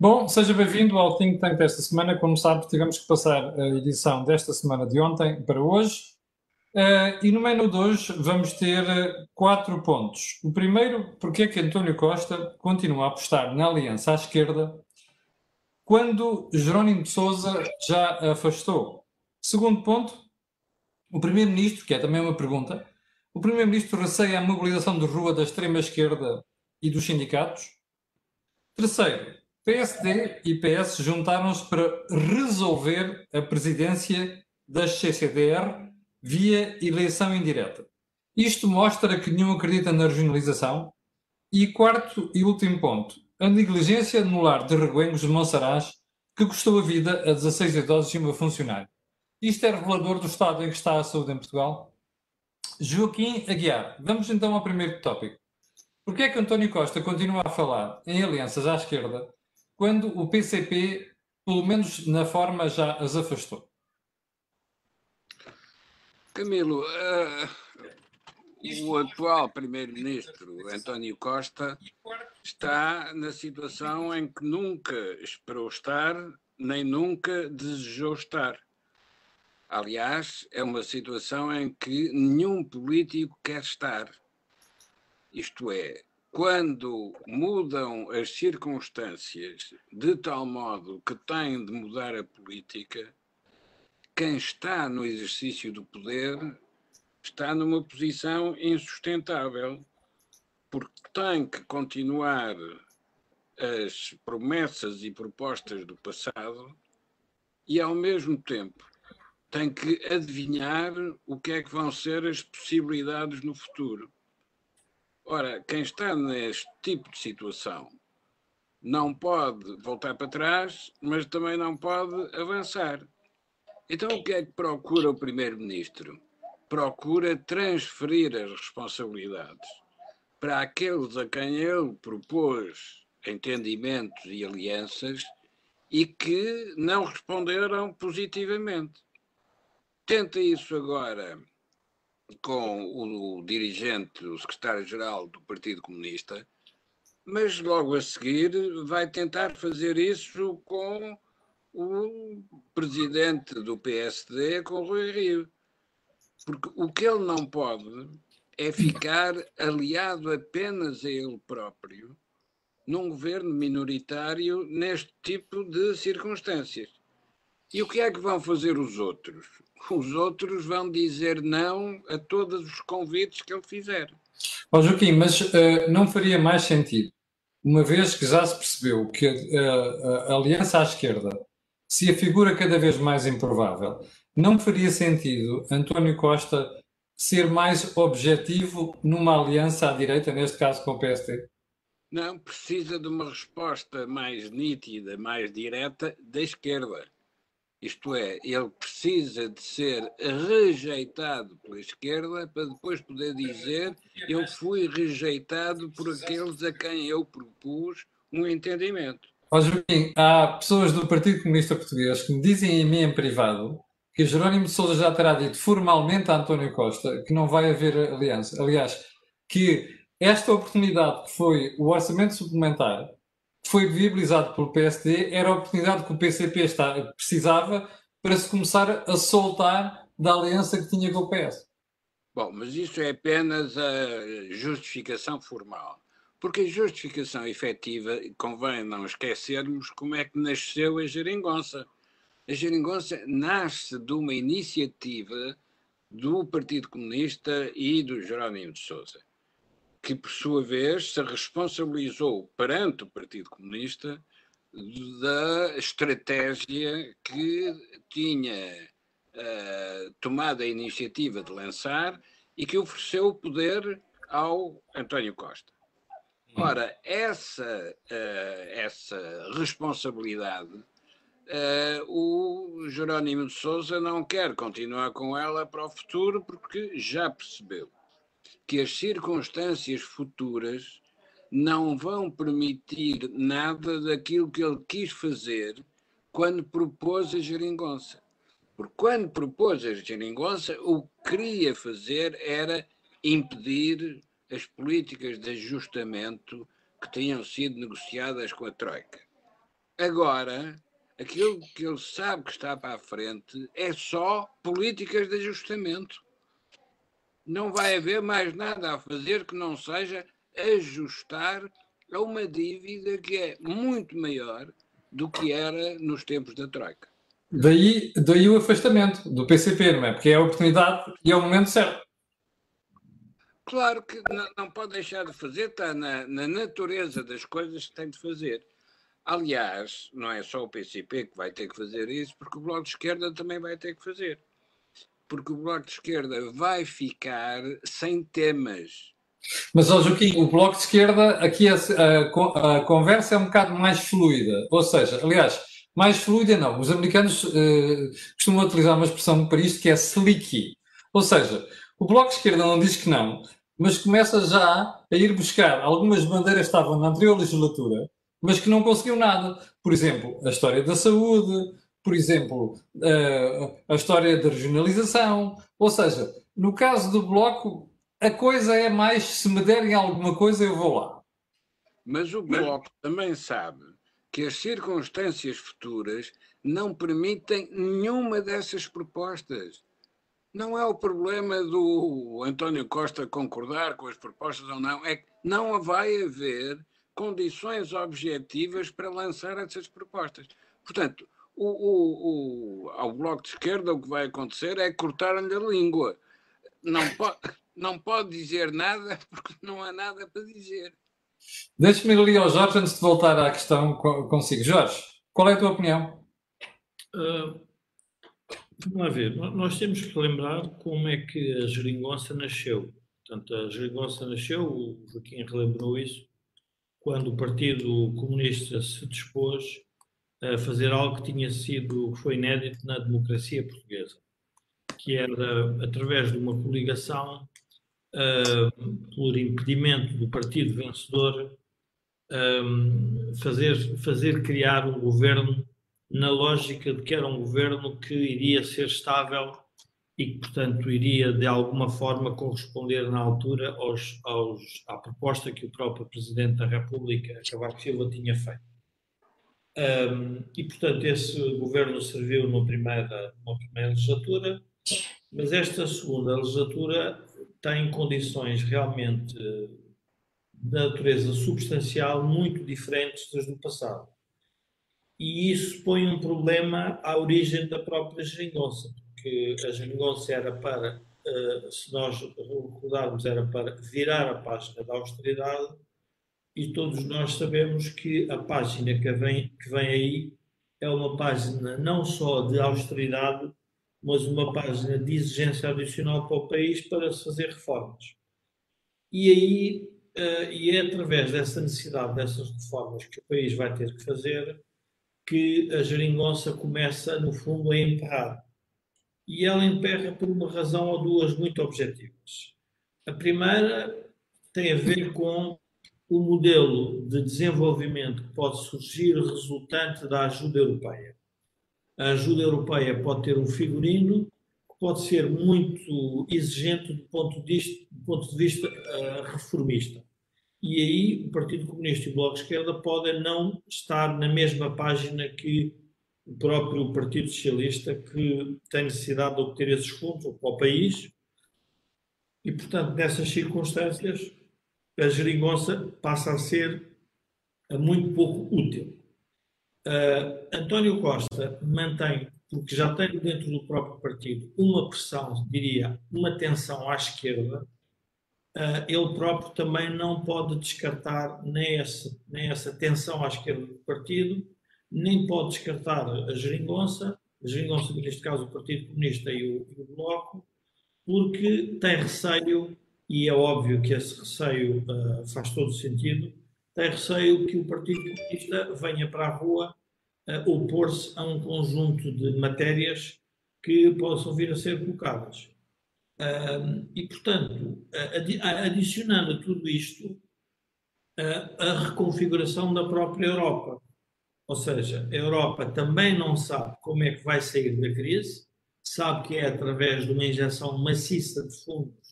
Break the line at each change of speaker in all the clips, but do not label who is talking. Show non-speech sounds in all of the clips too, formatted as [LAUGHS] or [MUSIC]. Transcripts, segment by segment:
Bom, seja bem-vindo ao Think Tank desta semana. Como sabe, tivemos que passar a edição desta semana de ontem para hoje. Uh, e no menu de hoje vamos ter uh, quatro pontos. O primeiro, porque é que António Costa continua a apostar na aliança à esquerda quando Jerónimo de Sousa já a afastou. Segundo ponto, o Primeiro-Ministro, que é também uma pergunta, o Primeiro-Ministro receia a mobilização de rua da extrema-esquerda e dos sindicatos. Terceiro, PSD e PS juntaram-se para resolver a presidência das CCDR via eleição indireta. Isto mostra que nenhum acredita na regionalização. E quarto e último ponto, a negligência no lar de Reguengos de Monsaraz, que custou a vida a 16 idosos e uma funcionária. Isto é revelador do estado em que está a saúde em Portugal? Joaquim Aguiar, vamos então ao primeiro tópico. Por que é que António Costa continua a falar em alianças à esquerda quando o PCP, pelo menos na forma, já as afastou?
Camilo, uh, o atual primeiro-ministro António Costa está na situação em que nunca esperou estar, nem nunca desejou estar. Aliás, é uma situação em que nenhum político quer estar. Isto é, quando mudam as circunstâncias de tal modo que têm de mudar a política, quem está no exercício do poder está numa posição insustentável, porque tem que continuar as promessas e propostas do passado e, ao mesmo tempo, tem que adivinhar o que é que vão ser as possibilidades no futuro. Ora, quem está neste tipo de situação não pode voltar para trás, mas também não pode avançar. Então, o que é que procura o Primeiro-Ministro? Procura transferir as responsabilidades para aqueles a quem ele propôs entendimentos e alianças e que não responderam positivamente. Tenta isso agora com o, dirigente, o secretário-geral do Partido Comunista, mas logo a seguir vai tentar fazer isso com o presidente do PSD, com o Rui Rio. Porque o que ele não pode é ficar aliado apenas a ele próprio num governo minoritário neste tipo de circunstâncias. E o que é que vão fazer os outros? Os outros vão dizer não a todos os convites que ele fizer.
Ó oh, Joaquim, mas uh, não faria mais sentido, uma vez que já se percebeu que a, a aliança à esquerda se afigura cada vez mais improvável, não faria sentido António Costa ser mais objetivo numa aliança à direita, neste caso com o PSD?
Não, precisa de uma resposta mais nítida, mais direta da esquerda. Isto é, ele precisa de ser rejeitado pela esquerda para depois poder dizer eu fui rejeitado por aqueles a quem eu propus um entendimento.
Ó há pessoas do Partido Comunista Português que me dizem em mim em privado que Jerónimo de Sousa já terá dito formalmente a António Costa que não vai haver aliança. Aliás, que esta oportunidade que foi o orçamento suplementar foi viabilizado pelo PSD era a oportunidade que o PCP está, precisava para se começar a soltar da aliança que tinha com o PS.
Bom, mas isso é apenas a justificação formal. Porque a justificação efetiva, convém não esquecermos como é que nasceu a geringonça. A geringonça nasce de uma iniciativa do Partido Comunista e do Jerónimo de Sousa que, por sua vez, se responsabilizou perante o Partido Comunista da estratégia que tinha uh, tomado a iniciativa de lançar e que ofereceu o poder ao António Costa. Ora, essa, uh, essa responsabilidade, uh, o Jerónimo de Souza não quer continuar com ela para o futuro porque já percebeu que as circunstâncias futuras não vão permitir nada daquilo que ele quis fazer quando propôs a geringonça. Porque quando propôs a geringonça, o que queria fazer era impedir as políticas de ajustamento que tinham sido negociadas com a Troika. Agora, aquilo que ele sabe que está para a frente é só políticas de ajustamento. Não vai haver mais nada a fazer que não seja ajustar a uma dívida que é muito maior do que era nos tempos da Troika.
Daí, daí o afastamento do PCP, não é? Porque é a oportunidade e é o momento certo.
Claro que não, não pode deixar de fazer, está na, na natureza das coisas que tem de fazer. Aliás, não é só o PCP que vai ter que fazer isso, porque o Bloco de Esquerda também vai ter que fazer. Porque o Bloco de Esquerda vai ficar sem temas.
Mas, ó Joaquim, o Bloco de Esquerda, aqui a, a, a, conversa é um bocado mais fluida. Ou seja, aliás, mais fluida não. Os americanos uh, costumam utilizar uma expressão para isto que é slicky. Ou seja, o Bloco de Esquerda não diz que não, mas começa já a ir buscar algumas bandeiras que estavam na anterior legislatura mas que não conseguiu nada. Por exemplo, a história da saúde, por exemplo, a, a história da regionalização. Ou seja, no caso do Bloco, a coisa é mais se me derem alguma coisa, eu vou lá.
Mas o Bloco também sabe que as circunstâncias futuras não permitem nenhuma dessas propostas. Não é o problema do António Costa concordar com as propostas ou não, é que não vai haver condições objetivas para lançar essas propostas. Portanto, o, o, o, ao Bloco de Esquerda o que vai acontecer é cortar-lhe a língua. Não pode, não pode dizer nada [LAUGHS] porque não há nada para dizer.
Deixe-me ali ao Jorge antes de voltar à questão consigo. Jorge, qual é a tua opinião?
Uh, vamos lá ver. Nós temos que lembrar como é que a geringonça nasceu. Portanto, a geringonça nasceu, o Joaquim relembrou isso, quando o Partido Comunista se dispôs a fazer algo que tinha sido, que foi inédito na democracia portuguesa, que era, através de uma coligação, uh, por impedimento do partido vencedor, um, fazer, fazer criar um governo na lógica de que era um governo que iria ser estável e que, portanto, iria de alguma forma corresponder na altura aos, aos, à proposta que o próprio Presidente da República, Cavaco Silva, tinha feito. Um, e, portanto, esse governo serviu numa primeira, numa primeira legislatura, mas esta segunda legislatura tem condições realmente de natureza substancial muito diferentes das do passado. E isso põe um problema à origem da própria geringonça que a geringonça era para, uh, se nós recordarmos, era para virar a página da austeridade e todos nós sabemos que a página que vem, que vem aí é uma página não só de austeridade, mas uma página de exigência adicional para o país para se fazer reformas. E aí, uh, e é através dessa necessidade dessas reformas que o país vai ter que fazer que a geringonça começa, no fundo, a emperrar e ela emperra por uma razão ou duas muito objetivas. A primeira tem a ver com o modelo de desenvolvimento que pode surgir resultante da ajuda europeia. A ajuda europeia pode ter um figurino que pode ser muito exigente do ponto de vista, ponto de vista uh, reformista. E aí o Partido Comunista e o Bloco de Esquerda podem não estar na mesma página que o próprio Partido Socialista que tem necessidade de obter esses fundos para o país e, portanto, nessas circunstâncias, a geringonça passa a ser muito pouco útil. Uh, António Costa mantém, porque já tem dentro do próprio partido uma pressão, diria, uma tensão à esquerda, uh, ele próprio também não pode descartar nem essa, nem essa tensão à esquerda do partido, nem pode descartar a geringonça, a geringonça, neste caso o Partido Comunista e o, e o Bloco, porque tem receio, e é óbvio que esse receio uh, faz todo sentido, tem receio que o Partido Comunista venha para a rua uh, opor-se a um conjunto de matérias que possam vir a ser colocadas. Uh, e, portanto, adicionando a tudo isto, a reconfiguração da própria Europa. Ou seja, a Europa também não sabe como é que vai sair da crise, sabe que é através de uma injeção maciça de fundos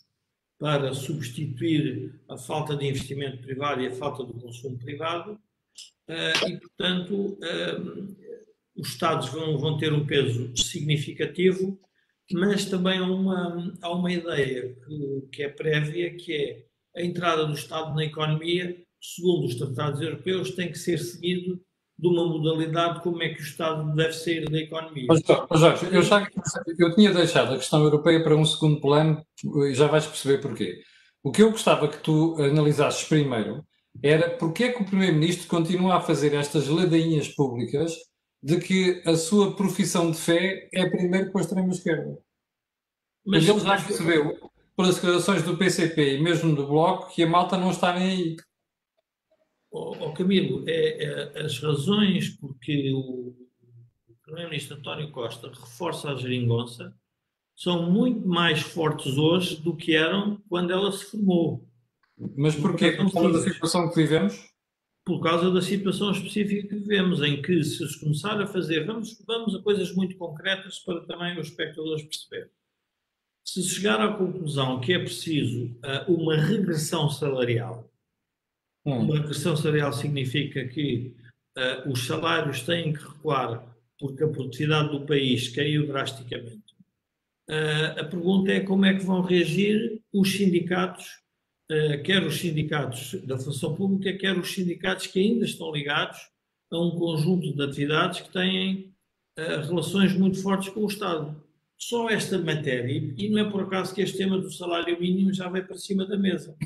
para substituir a falta de investimento privado e a falta do consumo privado, uh, e, portanto, um, os Estados vão, vão ter um peso significativo, mas também há uma, há uma ideia que, que é prévia, que é a entrada do Estado na economia, segundo os tratados europeus, tem que ser seguido de uma modalidade como é que o Estado deve sair da economia. Mas,
Jorge, eu, já, eu tinha deixado a questão europeia para um segundo plano e já vais perceber porquê. O que eu gostava que tu analisasses primeiro era porque é que o Primeiro-Ministro continua a fazer estas ladainhas públicas de que a sua profissão de fé é primeiro com a extrema-esquerda. Mas ele já percebeu, pelas declarações do PCP e mesmo do Bloco, que a malta não está nem aí.
Oh, Camilo, é, é, as razões porque o, Primeiro-Ministro António Costa reforça a geringonça são muito mais fortes hoje do que eram quando ela se formou.
Mas porquê? Por causa da situação que vivemos?
Por causa da situação específica que vivemos, em que se começar a fazer, vamos, vamos a coisas muito concretas para também os espectadores perceberem. Se chegar à conclusão que é preciso uh, uma regressão salarial, hum. uma regressão salarial significa que uh, os salários têm que recuar porque a produtividade do país caiu drasticamente Uh, a pergunta é como é que vão reagir os sindicatos, uh, quer os sindicatos da função pública, quer os sindicatos que ainda estão ligados a um conjunto de atividades que têm relações muito fortes com o Estado. Só esta matéria, e não é por acaso que este tema do salário mínimo já vai para cima da mesa.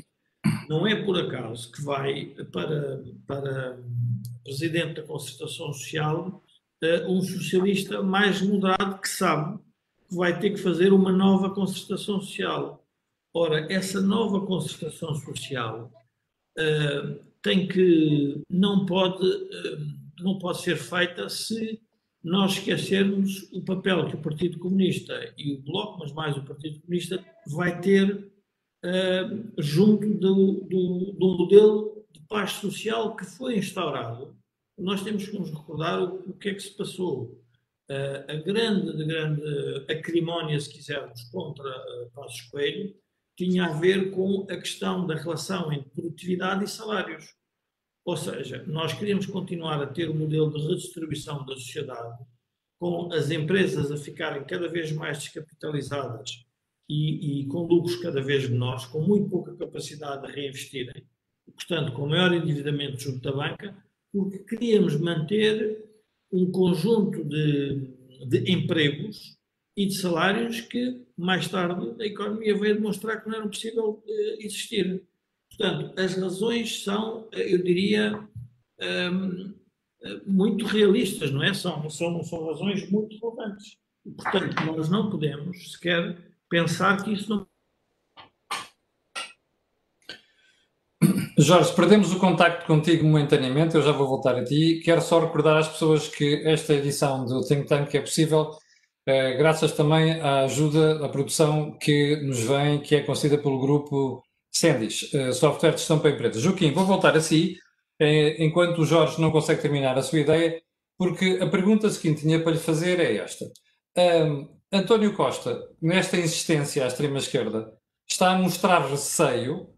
Não é por acaso que vai para, para presidente da concertação social um socialista mais moderado que sabe vai ter que fazer uma nova concertação social. Ora, essa nova concertação social uh, tem que não pode uh, não pode ser feita se nós esquecermos o papel que o Partido Comunista e o Bloco, mas mais o Partido Comunista, vai ter uh, junto do, do, do, modelo de paz social que foi instaurado. Nós temos que nos recordar o, o que é que se passou a grande, grande acrimónia, se quisermos, contra Passos Coelho tinha a ver com a questão da relação entre produtividade e salários. Ou seja, nós queríamos continuar a ter o um modelo de redistribuição da sociedade, com as empresas a ficarem cada vez mais descapitalizadas e, e com lucros cada vez menores, com muito pouca capacidade de reinvestirem, portanto, com maior endividamento junto da banca, porque queríamos manter um conjunto de, de empregos e de salários que mais tarde a economia veio demonstrar que não era possível uh, existir. Portanto, as razões são, eu diria, um, muito realistas, não é? São, são, são razões muito relevantes. Portanto, nós não podemos sequer pensar que isso não
Jorge, perdemos o contacto contigo momentaneamente, eu já vou voltar a ti. Quero só recordar às pessoas que esta edição do Think Tank é possível eh, graças também à ajuda, à produção que nos vem, que é concedida pelo grupo Sendis, eh, Software de Gestão para Empresas. Joaquim, vou voltar a si, eh, enquanto o Jorge não consegue terminar a sua ideia, porque a pergunta seguinte que tinha para lhe fazer é esta. Um, António Costa, nesta insistência à extrema-esquerda, está a mostrar receio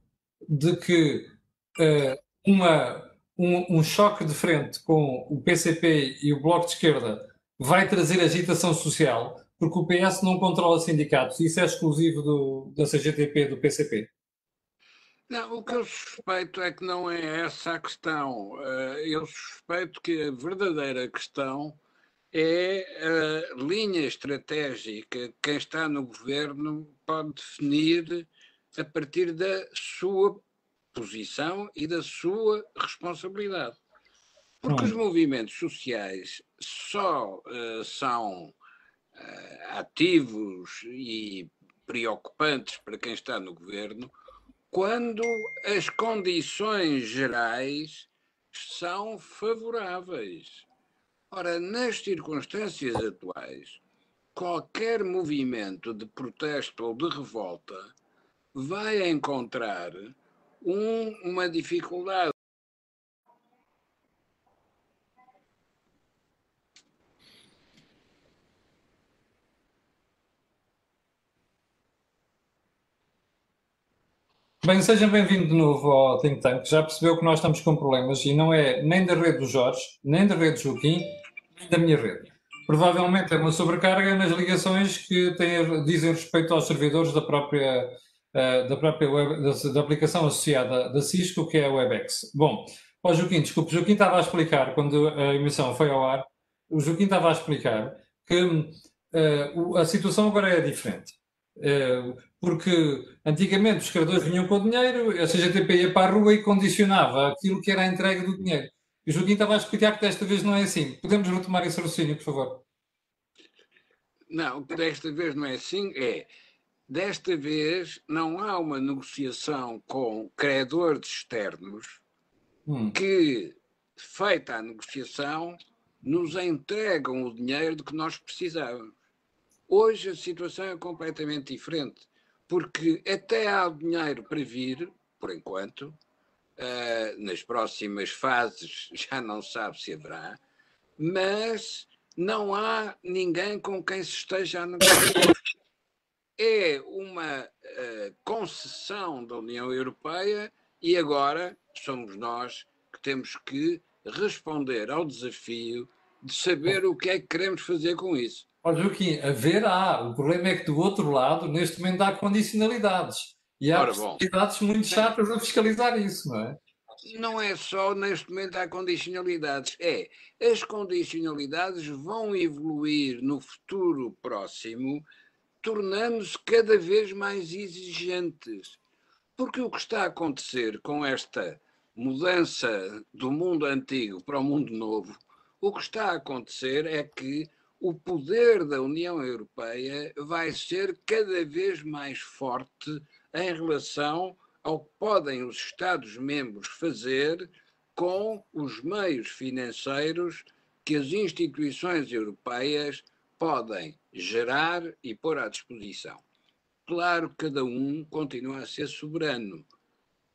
de que uh, uma, um, um, choque de frente com o PCP e o Bloco de Esquerda vai trazer agitação social, porque o PS não controla sindicatos. Isso é exclusivo do, da CGTP, do PCP.
Não, o que eu suspeito é que não é essa a questão. Uh, eu suspeito que a verdadeira questão é a linha estratégica que quem está no governo pode definir a partir da sua posição e da sua responsabilidade. Porque os movimentos sociais só uh, são uh, ativos e preocupantes para quem está no governo quando as condições gerais são favoráveis. Ora, nas circunstâncias atuais, qualquer movimento de protesto ou de revolta vai encontrar um, uma dificuldade.
Bem, seja bem-vindo de novo ao Think Tank. Já percebeu que nós estamos com problemas e não é nem da rede do Jorge, nem da rede do Joaquim, da minha rede. Provavelmente é uma sobrecarga nas ligações que têm, dizem respeito aos servidores da própria, uh, da, própria web, da, da, aplicação associada da Cisco, que é a WebEx. Bom, ó Joaquim, desculpe, Joaquim estava a explicar, quando a emissão foi ao ar, o Joaquim estava a explicar que uh, a situação agora é diferente. Uh, porque antigamente os criadores vinham com o dinheiro, a CGTP ia para a rua e condicionava aquilo que era a entrega do dinheiro. E o Joaquim estava a explicar que desta vez não é assim. Podemos retomar esse raciocínio, por favor?
Não, desta vez não é assim. É, desta vez não há uma negociação com credores externos hum. que, feita a negociação, nos entregam o dinheiro de que nós precisávamos. Hoje a situação é completamente diferente, porque até há dinheiro para vir, por enquanto, nas próximas fases [LAUGHS] já não sabe se haverá, mas não há ninguém com quem se esteja a negociar. É uma uh, concessão da União Europeia e agora somos nós que temos que responder ao desafio de saber o que é que queremos fazer com isso.
Olha, Joaquim, haver há. O problema é que do outro lado, neste momento, há condicionalidades. E há possibilidades muito chatas a fiscalizar isso, não é?
Não é só neste momento há condicionalidades, é as condicionalidades vão evoluir no futuro próximo, tornando-se cada vez mais exigentes. Porque o que está a acontecer com esta mudança do mundo antigo para o mundo novo, o que está a acontecer é que o poder da União Europeia vai ser cada vez mais forte em relação ao que podem os Estados-membros fazer com os meios financeiros que as instituições europeias podem gerar e pôr à disposição. Claro que cada um continua a ser soberano.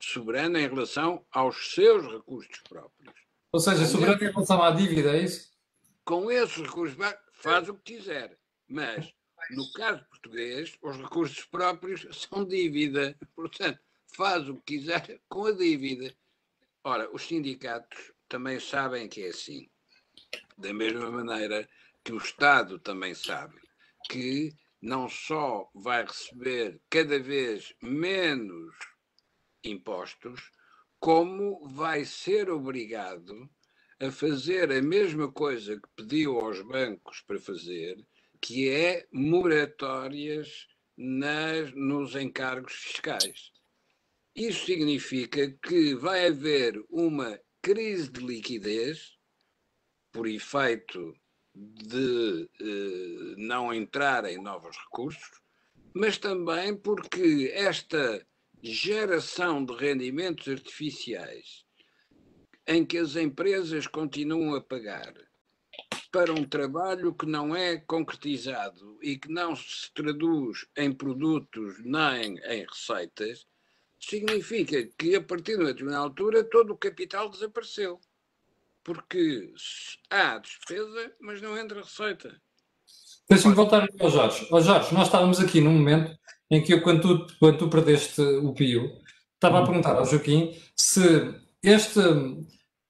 Soberano em relação aos seus recursos próprios.
Ou seja, soberano em relação à dívida, é isso?
Com esses recursos, faz o que quiser. Mas no caso português, os recursos próprios são dívida. Portanto, faz o que quiser com a dívida. Ora, os sindicatos também sabem que é assim. Da mesma maneira que o Estado também sabe que não só vai receber cada vez menos impostos, como vai ser obrigado a fazer a mesma coisa que pediu aos bancos para fazer, que é moratórias nas, nos encargos fiscais. Isso significa que vai haver uma crise de liquidez por efeito de eh, não entrarem novos recursos, mas também porque esta geração de rendimentos artificiais em que as empresas continuam a pagar para um trabalho que não é concretizado e que não se traduz em produtos nem em receitas, significa que a partir de uma determinada altura todo o capital desapareceu. Porque há despesa, mas não entra receita.
Deixa-me voltar ao Jorge. Ó Jorge, nós estávamos aqui num momento em que eu, quando tu, quando tu perdeste o Pio, estava a perguntar ao Joaquim se este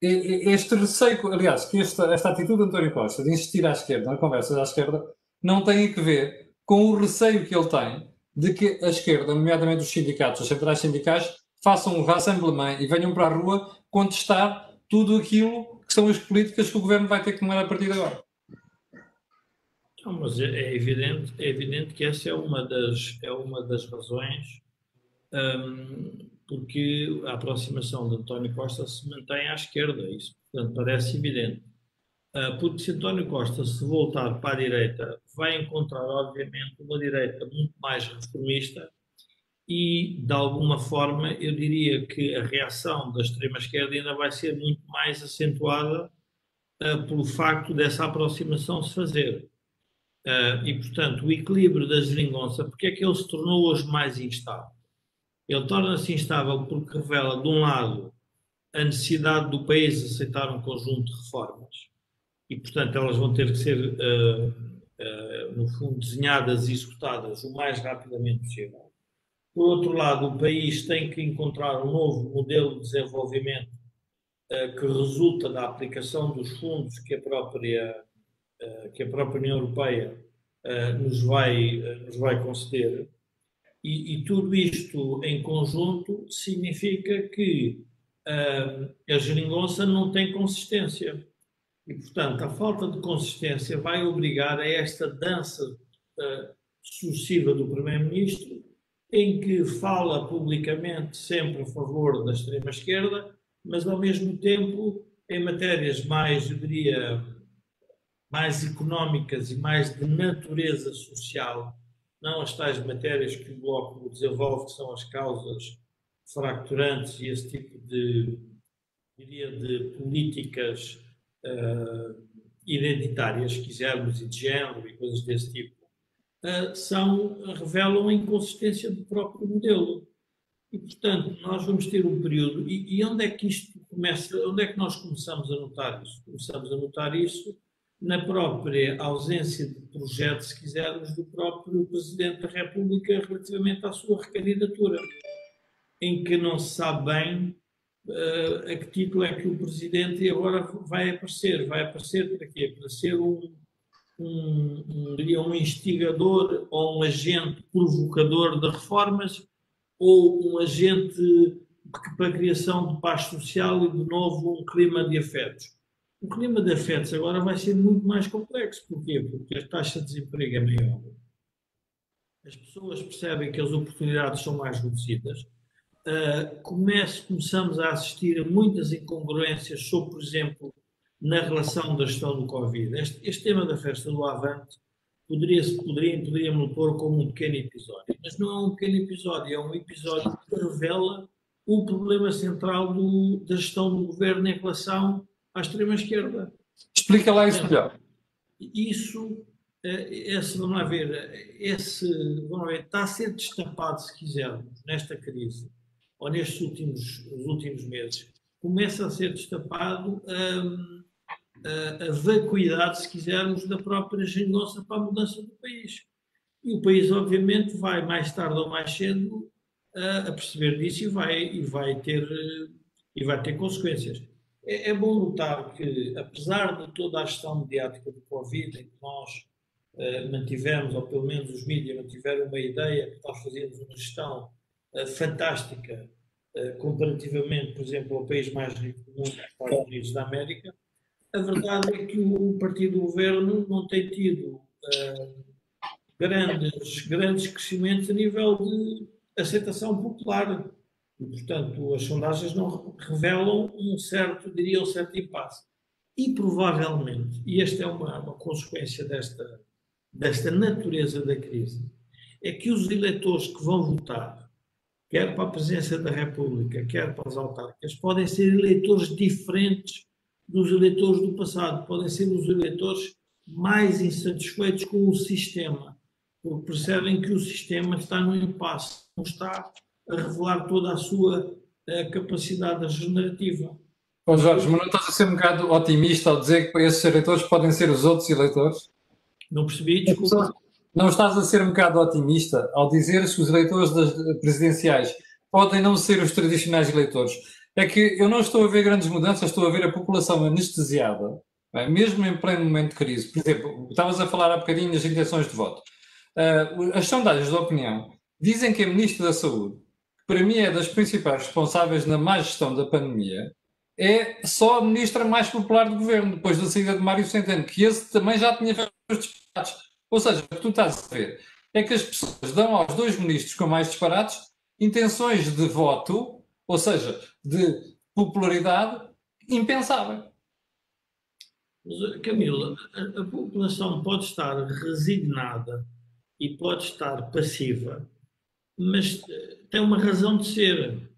este receio, aliás, que esta, esta atitude de António Costa de insistir à esquerda, na conversa à esquerda, não tem a ver com o receio que ele tem de que a esquerda, nomeadamente os sindicatos, as centrais sindicais, façam um rassemblement e venham para a rua contestar tudo aquilo que são as políticas que o governo vai ter que tomar a partir de agora.
Não, mas é, é evidente, é evidente que essa é uma das, é uma das razões hum, porque a aproximação de António Costa se mantém à esquerda, isso portanto parece evidente. Ah, porque se António Costa se voltar para a direita, vai encontrar, obviamente, uma direita muito mais reformista e, de alguma forma, eu diria que a reação da extrema-esquerda ainda vai ser muito mais acentuada uh, pelo facto dessa aproximação se fazer. Uh, e, portanto, o equilíbrio da geringonça, porque é que ele se tornou hoje mais instável? Ele torna-se instável porque revela, de um lado, a necessidade do país aceitar um conjunto de reformas e, portanto, elas vão ter que ser, uh, uh, no fundo, desenhadas e executadas o mais rapidamente possível. Por outro lado, o país tem que encontrar um novo modelo de desenvolvimento uh, que resulta da aplicação dos fundos que a própria, que a própria União Europeia nos, vai, nos vai conceder. E, e, tudo isto em conjunto significa que a geringonça não tem consistência. E, portanto, a falta de consistência vai obrigar a esta dança uh, sucessiva do Primeiro-Ministro, em que fala publicamente sempre a favor da extrema-esquerda, mas, ao mesmo tempo, em matérias mais, eu diria, mais económicas e mais de natureza social, não as tais matérias que o Bloco desenvolve, que são as causas fracturantes e esse tipo de, diria, de políticas uh, identitárias, se quisermos, e de género e coisas desse tipo, uh, são, revelam a inconsistência do próprio modelo. E, portanto, nós vamos ter um período. E, e, onde é que isto começa? Onde é que nós começamos a notar isso? Começamos a notar isso na própria ausência de projeto, se quisermos, do próprio Presidente da República relativamente à sua recandidatura, em que não se sabe bem uh, a que título é que o presidente agora vai aparecer. Vai aparecer para quê? Para ser um, um, um, um instigador ou um agente provocador de reformas ou um agente para a criação de paz social e, de novo, um clima de afetos. O clima de afetos agora vai ser muito mais complexo. Porquê? Porque a taxa de desemprego é maior. As pessoas percebem que as oportunidades são mais reduzidas uh, comece, começamos a assistir a muitas incongruências sobre, por exemplo, na relação da gestão do Covid. Este, este tema da festa do Avante poderia, poderia, poderíamos pôr como um pequeno episódio, mas não é um pequeno episódio, é um episódio que revela o problema central do, da gestão do governo em relação à extrema-esquerda.
Explica lá isso melhor.
Isso, eh, esse, vamos lá ver, esse, vamos ver, está a ser destapado, se quisermos, nesta crise, ou nestes últimos, últimos meses, começa a ser destapado um, a, a, vacuidade, se quisermos, da própria geringonça para a mudança do país. E o país, obviamente, vai mais tarde ou mais cedo a, a perceber disso e vai, e vai, ter, e vai ter consequências. É, é, bom notar que, apesar de toda a gestão mediática do Covid, em que nós uh, mantivemos, ou pelo menos os mídias mantiveram uma ideia que nós fazíamos uma gestão uh, fantástica uh, comparativamente, por exemplo, ao país mais rico do mundo, os Estados Unidos da América, a verdade é que o, partido do governo não tem tido grandes, grandes crescimentos a nível de aceitação popular. E, portanto, as sondagens não revelam um certo, diria, um certo impasse. E provavelmente, e esta é uma, uma consequência desta, desta natureza da crise, é que os eleitores que vão votar, quer para a presidência da República, quer para as autárquicas, podem ser eleitores diferentes dos eleitores do passado, podem ser os eleitores mais insatisfeitos com o sistema, porque percebem que o sistema está no impasse, não está a revelar toda a sua a eh, capacidade regenerativa.
Bom, Jorge, mas não estás a ser um bocado otimista ao dizer que esses eleitores podem ser os outros eleitores?
Não percebi, desculpa.
Não estás a ser um bocado otimista ao dizer que os eleitores das presidenciais podem não ser os tradicionais eleitores? É que eu não estou a ver grandes mudanças, estou a ver a população anestesiada, é? mesmo em pleno momento de crise. Por exemplo, estavas a falar há bocadinho das intenções de voto. Uh, as sondagens de opinião dizem que a Ministra da Saúde, para mim é das principais responsáveis na má gestão da pandemia, é só a ministra mais popular do governo, depois da saída de Mário Centeno, que esse também já tinha feito os disparates. Ou seja, o que tu estás a ver é que as pessoas dão aos dois ministros com mais disparates intenções de voto ou seja, de popularidade impensável.
Camila, a, a população pode estar resignada e pode estar passiva, mas eh, tem uma razão de ser.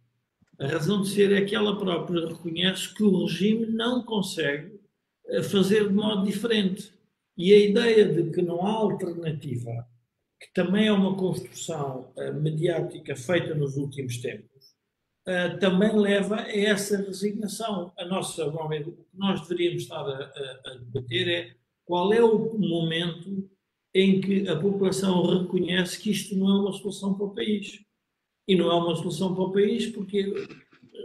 A razão de ser é que ela própria reconhece que o regime não consegue eh, fazer de modo diferente. E a ideia de que não há alternativa, que também é uma construção uh, mediática feita nos últimos tempos, também leva a essa resignação. A nossa, o que nós deveríamos estar a, a debater é qual é o momento em que a população reconhece que isto não é uma solução para o país. e não é uma solução para o país, porque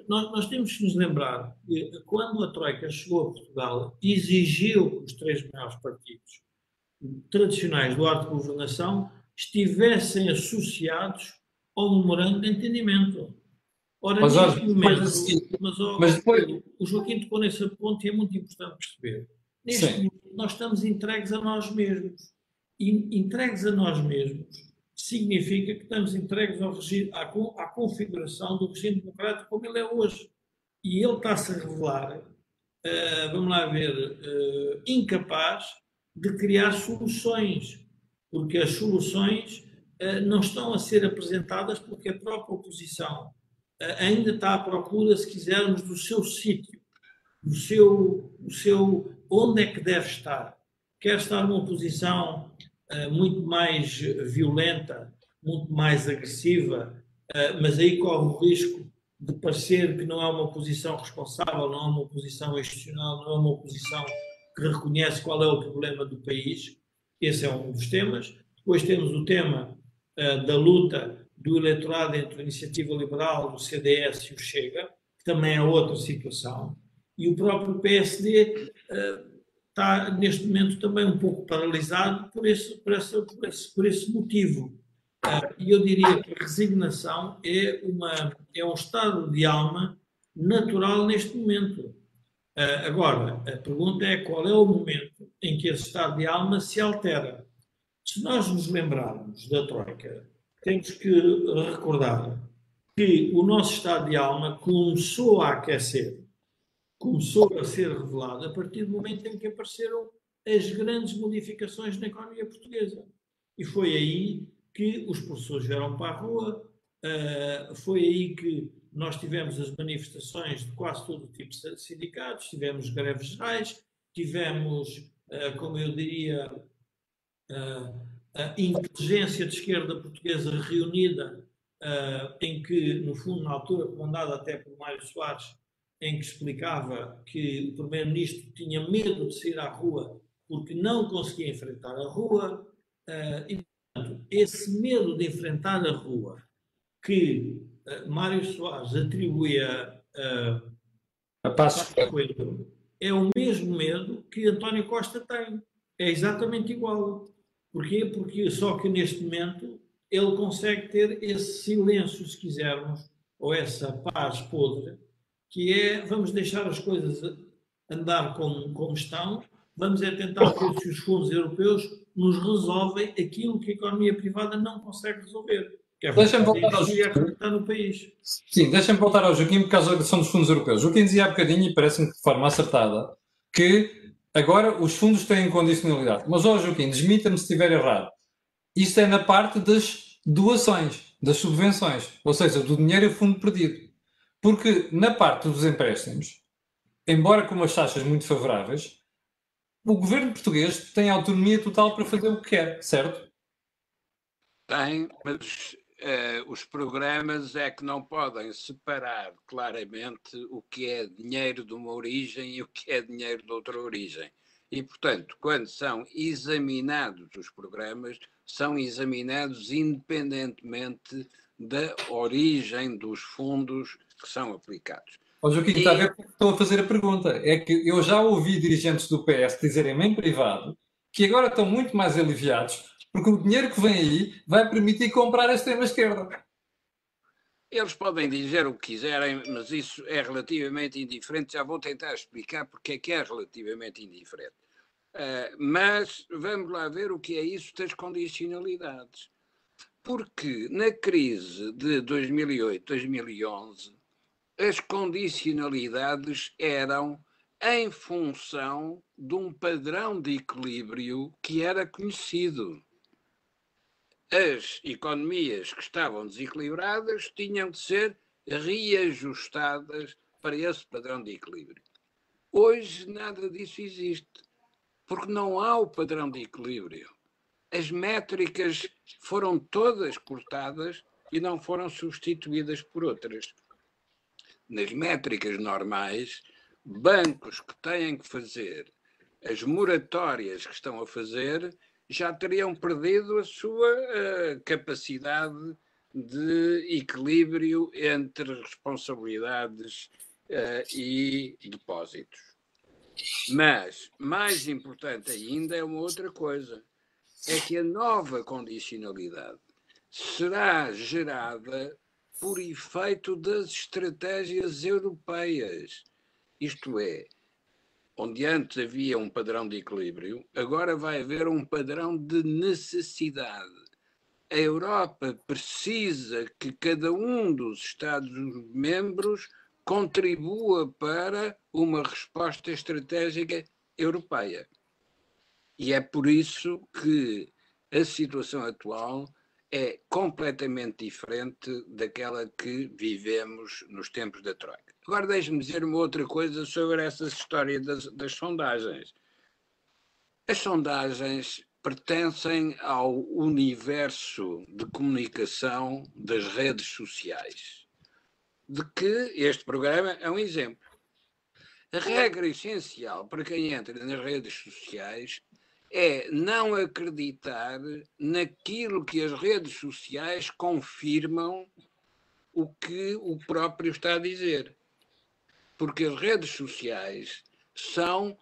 nós, nós, temos que nos lembrar que quando a Troika chegou a Portugal, exigiu que os três maiores partidos tradicionais do arte de governação estivessem associados ao memorando de entendimento. Ora, mas, neste momento, mas, mas, ó, mas depois... o Joaquim tocou nesse ponto e é muito importante perceber. Neste Sim. momento, nós estamos entregues a nós mesmos. Entregues a nós mesmos significa que estamos entregues regime, à, à configuração do regime democrático como ele é hoje. E ele está-se a revelar, uh, vamos lá ver, uh, incapaz de criar soluções, porque as soluções uh, não estão a ser apresentadas porque a própria oposição ainda está à procura, se quisermos, do seu sítio, do seu, do seu onde é que deve estar. Quer estar numa posição uh, muito mais violenta, muito mais agressiva, uh, mas aí corre o risco de parecer que não é uma posição responsável, não é uma posição institucional, não é uma posição que reconhece qual é o problema do país. Esse é um dos temas. Depois temos o tema uh, da luta do eleitorado entre a Iniciativa Liberal, o CDS e o Chega, que também é outra situação. E o próprio PSD está neste momento também um pouco paralisado por esse, por esse, por esse, por esse motivo. Ah, e eu diria que a resignação é, uma, é um estado de alma natural neste momento. Ah, agora, a pergunta é qual é o momento em que esse estado de alma se altera. Se nós nos lembrarmos da Troika, temos que recordar que o nosso estado de alma começou a aquecer começou a ser revelado a partir do momento em que apareceram as grandes modificações na economia portuguesa. E foi aí que os professores vieram para a rua, uh, foi aí que nós tivemos as manifestações de quase todo o tipo de sindicatos, tivemos greves gerais, tivemos, uh, como eu diria, uh, a inteligência de esquerda portuguesa reunida, em que, no fundo, na altura, comandada até por Mário Soares, em que explicava que o primeiro-ministro tinha medo de sair à rua porque não conseguia enfrentar a rua. Uh, e, portanto, esse medo de enfrentar a rua que uh, Mário Soares atribuía uh, a Passos Coelho é o mesmo medo que António Costa tem. É exatamente igual. Porquê? Porque só que neste momento ele consegue ter esse silêncio, se quisermos, ou essa paz podre, que é vamos deixar as coisas andar como, como estão, vamos é tentar ver se os fundos europeus nos resolvem aquilo que a economia privada não consegue resolver. É deixa-me voltar ao Joaquim. Está no país.
Sim, deixa-me voltar ao Joaquim por causa da questão dos fundos europeus. O Joaquim dizia há bocadinho, e parece-me de forma acertada, que agora os fundos têm condicionalidade. Mas, ó Joaquim, desmita-me se estiver errado. Isto é na parte das doações, das subvenções, ou seja, do dinheiro a fundo perdido. Porque na parte dos empréstimos, embora com umas taxas muito favoráveis, o governo português tem autonomia total para fazer o que quer, certo?
Tem, mas uh, os programas é que não podem separar claramente o que é dinheiro de uma origem e o que é dinheiro de outra origem. E, portanto, quando são examinados os programas, são examinados independentemente da origem dos fundos que são aplicados.
Ó Joaquim, e... está a ver porque estou a fazer a pergunta. É que eu já ouvi dirigentes do PS dizerem em privado que agora estão muito mais aliviados porque o dinheiro que vem aí vai permitir comprar a extrema-esquerda.
Eles podem dizer o que quiserem, mas isso é relativamente indiferente. Já vou tentar explicar porque é que é relativamente indiferente. Uh, mas vamos lá ver o que é isso das condicionalidades. Porque na crise de 2008, 2011, as condicionalidades eram em função de um padrão de equilíbrio que era conhecido. As economias que estavam desequilibradas tinham de ser reajustadas para esse padrão de equilíbrio. Hoje nada disso existe, porque não há o padrão de equilíbrio. As métricas foram todas cortadas e não foram substituídas por outras nas métricas normais, bancos que têm que fazer as moratórias que estão a fazer já teriam perdido a sua uh, capacidade de equilíbrio entre responsabilidades uh, e depósitos. Mas, mais importante ainda, é uma outra coisa: é que a nova condicionalidade será gerada por efeito das estratégias europeias. Isto é, onde antes havia um padrão de equilíbrio, agora vai haver um padrão de necessidade. A Europa precisa que cada um dos Estados-membros contribua para uma resposta estratégica europeia. E é por isso que a situação atual é completamente diferente daquela que vivemos nos tempos da Troika. Agora deixe-me dizer uma outra coisa sobre essa história das, das sondagens. As sondagens pertencem ao universo de comunicação das redes sociais, de que este programa é um exemplo. A regra essencial para quem entra nas redes sociais é não acreditar naquilo que as redes sociais confirmam o que o próprio está a dizer porque as redes sociais são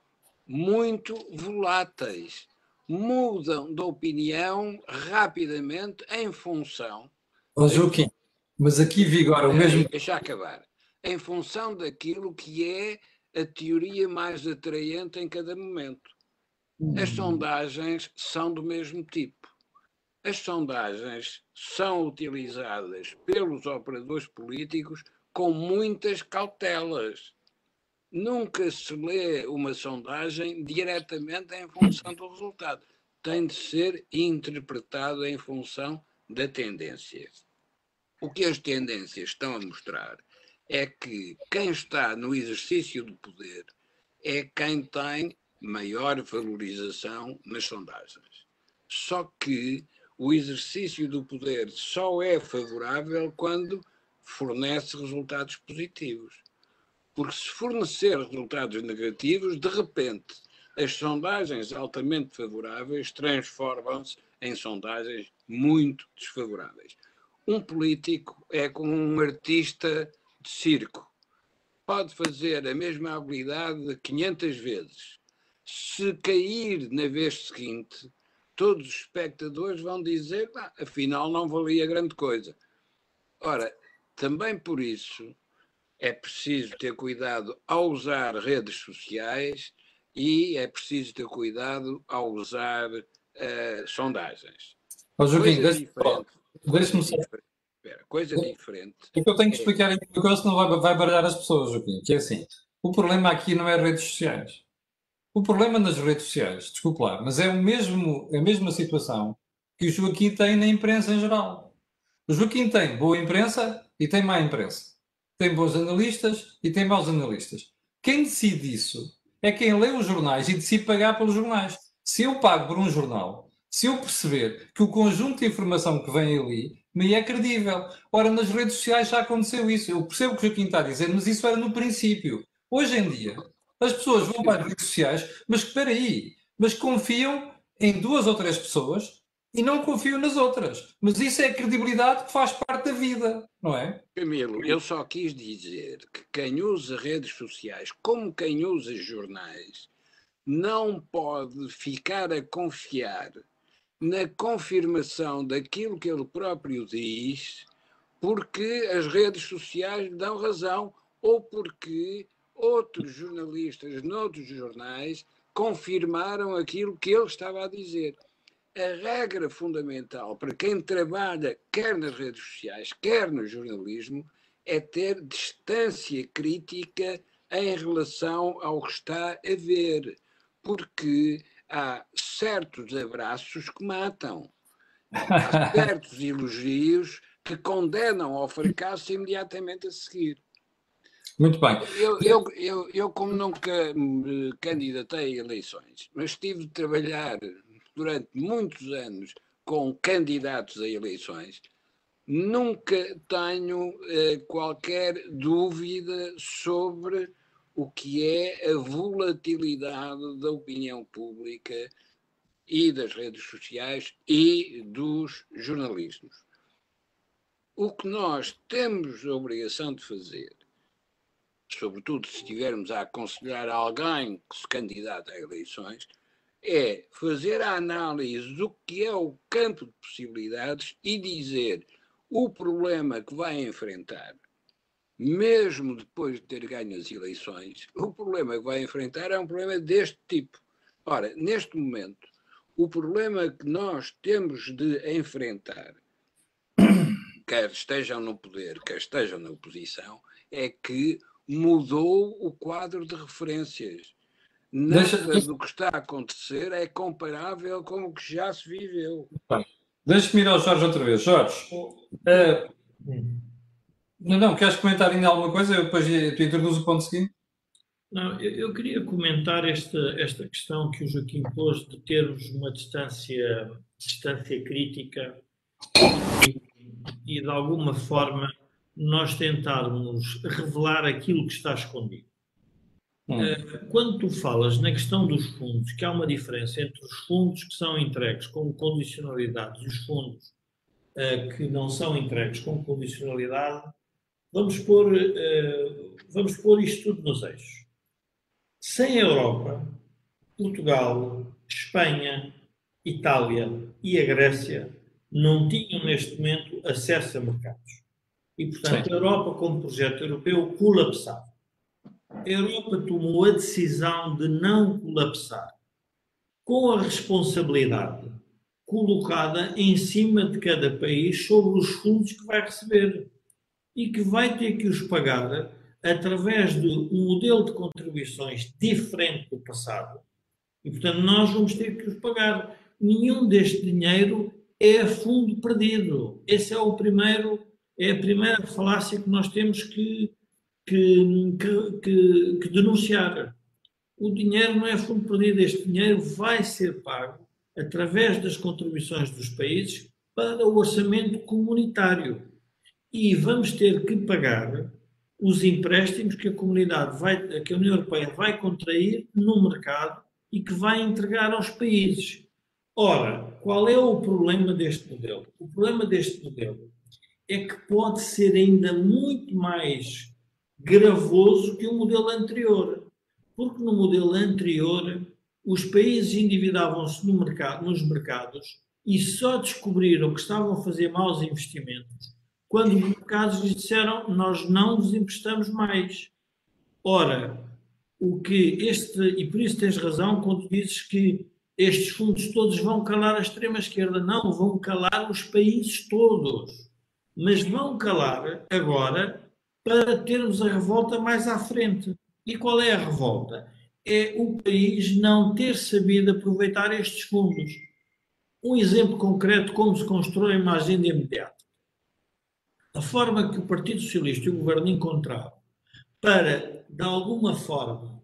muito voláteis, mudam de opinião rapidamente em função.
Oh, Joaquim, mas aqui vigora o mesmo.
Deixa acabar. Em função daquilo que é a teoria mais atraente em cada momento. As hum. sondagens são do mesmo tipo. As sondagens são utilizadas pelos operadores políticos com muitas cautelas. Nunca se lê uma sondagem diretamente em função do resultado. Tem de ser interpretado em função da tendência. O que as tendências estão a mostrar é que quem está no exercício do poder é quem tem maior valorização nas sondagens. Só que o exercício do poder só é favorável quando fornece resultados positivos. Porque se fornecer resultados negativos, de repente, as sondagens altamente favoráveis transformam-se em sondagens muito desfavoráveis. Um político é como um artista de circo. Pode fazer a mesma habilidade 500 vezes. Se cair na vez seguinte, todos os espectadores vão dizer, ah, afinal não valia grande coisa. Ora, também por isso é preciso ter cuidado ao usar redes sociais e é preciso ter cuidado ao usar uh, sondagens.
Mas, Joaquim, deixa-me só.
Espera, coisa diferente.
É que eu tenho que explicar aqui, porque senão vai, vai baralhar as pessoas, Joaquim, que é assim. O problema aqui não é redes sociais. O problema nas redes sociais, desculpe lá, mas é o mesmo, a mesma situação que o Joaquim tem na imprensa em geral. O Joaquim tem boa imprensa e tem má imprensa. Tem bons analistas e tem maus analistas. Quem decide isso é quem lê os jornais e decide pagar pelos jornais. Se eu pago por um jornal, se eu perceber que o conjunto de informação que vem ali me é credível. Ora, nas redes sociais já aconteceu isso. Eu percebo o que o Joaquim está a dizer, mas isso era no princípio. Hoje em dia, as pessoas vão para as redes sociais, mas espera aí, mas confiam em duas ou três pessoas e não confio nas outras. Mas isso é a credibilidade que faz parte da vida, não é?
Camilo, eu só quis dizer que quem usa redes sociais, como quem usa jornais, não pode ficar a confiar na confirmação daquilo que ele próprio diz, porque as redes sociais lhe dão razão ou porque outros jornalistas noutros jornais confirmaram aquilo que ele estava a dizer a regra fundamental para quem trabalha quer nas redes sociais, quer no jornalismo, é ter distância crítica em relação ao que está a ver, porque há certos abraços que matam, há [LAUGHS] certos elogios que condenam ao fracasso imediatamente a seguir.
Muito bem.
Eu, eu, eu, eu, como nunca me candidatei a eleições, mas tive de trabalhar durante muitos anos com candidatos a eleições, nunca tenho eh, qualquer dúvida sobre o que é a volatilidade da opinião pública e das redes sociais e dos jornalismos. o que nós temos a obrigação de fazer, sobretudo se estivermos a aconselhar alguém que se candidata a eleições, é fazer a análise do que é o campo de possibilidades e dizer o problema que vai enfrentar, mesmo depois de ter ganho as eleições, o problema que vai enfrentar é um problema deste tipo. Ora, neste momento, o problema que nós temos de enfrentar, quer estejam no poder, quer estejam na oposição, é que mudou o quadro de referências Nada Deixa... do que está a acontecer é comparável com o que já se viveu.
Deixa-me ir ao Jorge outra vez. Jorge, uh, não, não, queres comentar ainda alguma coisa? Eu depois tu introduz o ponto seguinte.
Não, eu, eu, queria comentar esta, esta questão que o Joaquim pôs de termos uma distância, distância crítica e, e, de alguma forma, nós tentarmos revelar aquilo que está escondido. Hum. Eh, quando tu falas na questão dos fundos, que há uma diferença entre os fundos que são entregues com condicionalidades e os fundos uh, que não são entregues com condicionalidade, vamos pôr, uh, vamos pôr isto tudo nos eixos. Sem a Europa, Portugal, Espanha, Itália e a Grécia não tinham neste momento acesso a mercados. E, portanto, Sim. a Europa, como projeto europeu, colapsava a Europa tomou a decisão de não colapsar, com a responsabilidade colocada em cima de cada país sobre os fundos que vai receber e que vai ter que os pagar através de um modelo de contribuições diferente do passado. E, portanto, nós vamos ter que os pagar. Nenhum deste dinheiro é fundo perdido. Esse é o primeiro, é a primeira falácia que nós temos que que, que, que, denunciar. O dinheiro não é fundo perdido, este dinheiro vai ser pago através das contribuições dos países para o orçamento comunitário. E vamos ter que pagar os empréstimos que a comunidade vai, que a União Europeia vai contrair no mercado e que vai entregar aos países. Ora, qual é o problema deste modelo? O problema deste modelo é que pode ser ainda muito mais gravoso que o modelo anterior. Porque no modelo anterior, os países endividavam-se no mercado, nos mercados e só descobriram que estavam a fazer maus investimentos quando os mercados lhes disseram nós não vos emprestamos mais. Ora, o que este, e por isso tens razão quando dizes que estes fundos todos vão calar a extrema-esquerda. Não, vão calar os países todos. Mas vão calar agora para termos a revolta mais à frente. E qual é a revolta? É o país não ter sabido aproveitar estes fundos. Um exemplo concreto de como se constrói uma agenda imediata. A forma que o Partido Socialista e o Governo encontraram para, de alguma forma,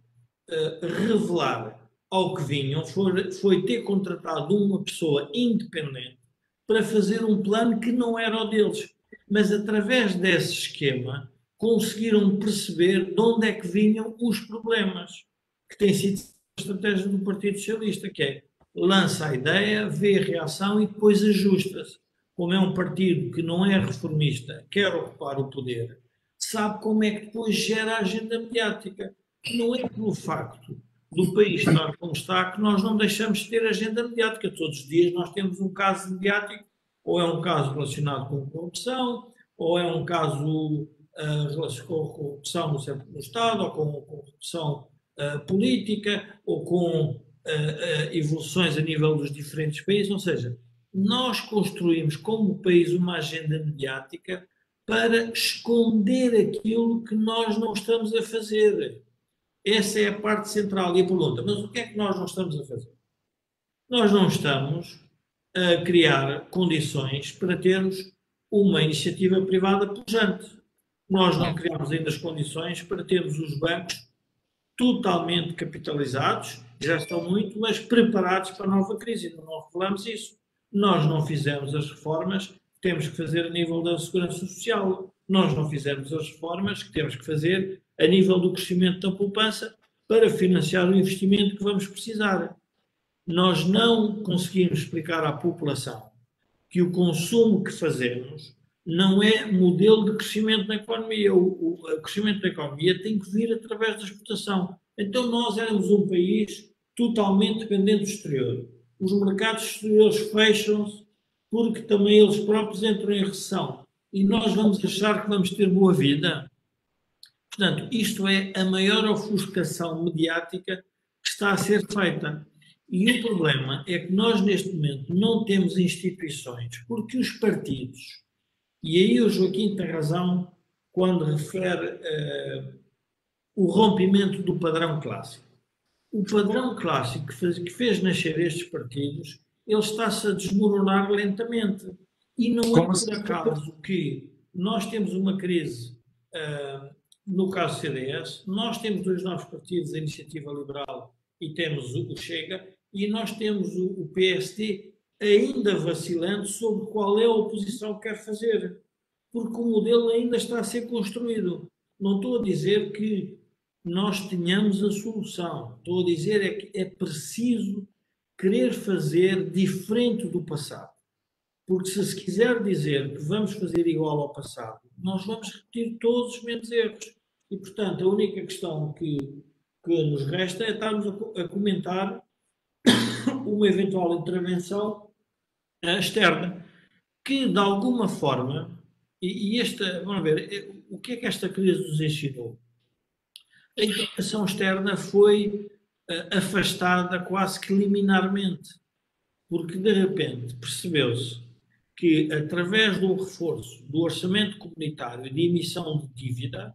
uh, revelar ao que vinham foi, foi ter contratado uma pessoa independente para fazer um plano que não era o deles. Mas através desse esquema, conseguiram perceber de onde é que vinham os problemas, que tem sido a estratégia do Partido Socialista, que é lança a ideia, vê a reação e depois ajusta-se. Como é um partido que não é reformista, quer ocupar o poder, sabe como é que depois gera a agenda mediática. Não é pelo facto do país estar como está que nós não deixamos de ter agenda mediática. Todos os dias nós temos um caso mediático, ou é um caso relacionado com corrupção, ou é um caso uh, com corrupção no, no Estado, ou com corrupção uh, política, ou com uh, evoluções a nível dos diferentes países. Ou seja, nós construímos como país uma agenda mediática para esconder aquilo que nós não estamos a fazer. Essa é a parte central. E a pergunta, mas o que é que nós não estamos a fazer? Nós não estamos a criar condições para termos uma iniciativa privada pujante nós não criamos ainda as condições para termos os bancos totalmente capitalizados, já estão muito, mas preparados para a nova crise. Não revelamos isso. Nós não fizemos as reformas que temos que fazer a nível da segurança social. Nós não fizemos as reformas que temos que fazer a nível do crescimento da poupança para financiar o investimento que vamos precisar. Nós não conseguimos explicar à população que o consumo que fazemos não é modelo de crescimento da economia. O, o, crescimento da economia tem que vir através da exportação. Então, nós éramos um país totalmente dependente do exterior. Os mercados exteriores fecham-se porque também eles próprios entram em recessão. E nós vamos achar que vamos ter boa vida? Portanto, isto é a maior ofuscação mediática que está a ser feita. E o problema é que nós, neste momento, não temos instituições, porque os partidos, e aí o Joaquim tem razão quando refere uh, o rompimento do padrão clássico. O padrão clássico que fez, que fez nascer estes partidos, ele está-se a desmoronar lentamente. E não é por assim? acaso que nós temos uma crise, uh, no caso CDS, nós temos dois novos partidos, a Iniciativa Liberal e temos o Chega, e nós temos o, o PSD ainda vacilando sobre qual é a oposição que quer fazer, porque o modelo ainda está a ser construído. Não estou a dizer que nós tenhamos a solução, estou a dizer é que é preciso querer fazer diferente do passado. Porque se se quiser dizer que vamos fazer igual ao passado, nós vamos repetir todos os mesmos erros. E, portanto, a única questão que, que nos resta é estarmos a, a comentar uma eventual intervenção externa, que de alguma forma, e, e esta, vamos ver, eh, o que é que esta crise nos ensinou? A intervenção externa foi uh, afastada quase que liminarmente, porque de repente percebeu-se que, através um reforço do orçamento comunitário de emissão de dívida,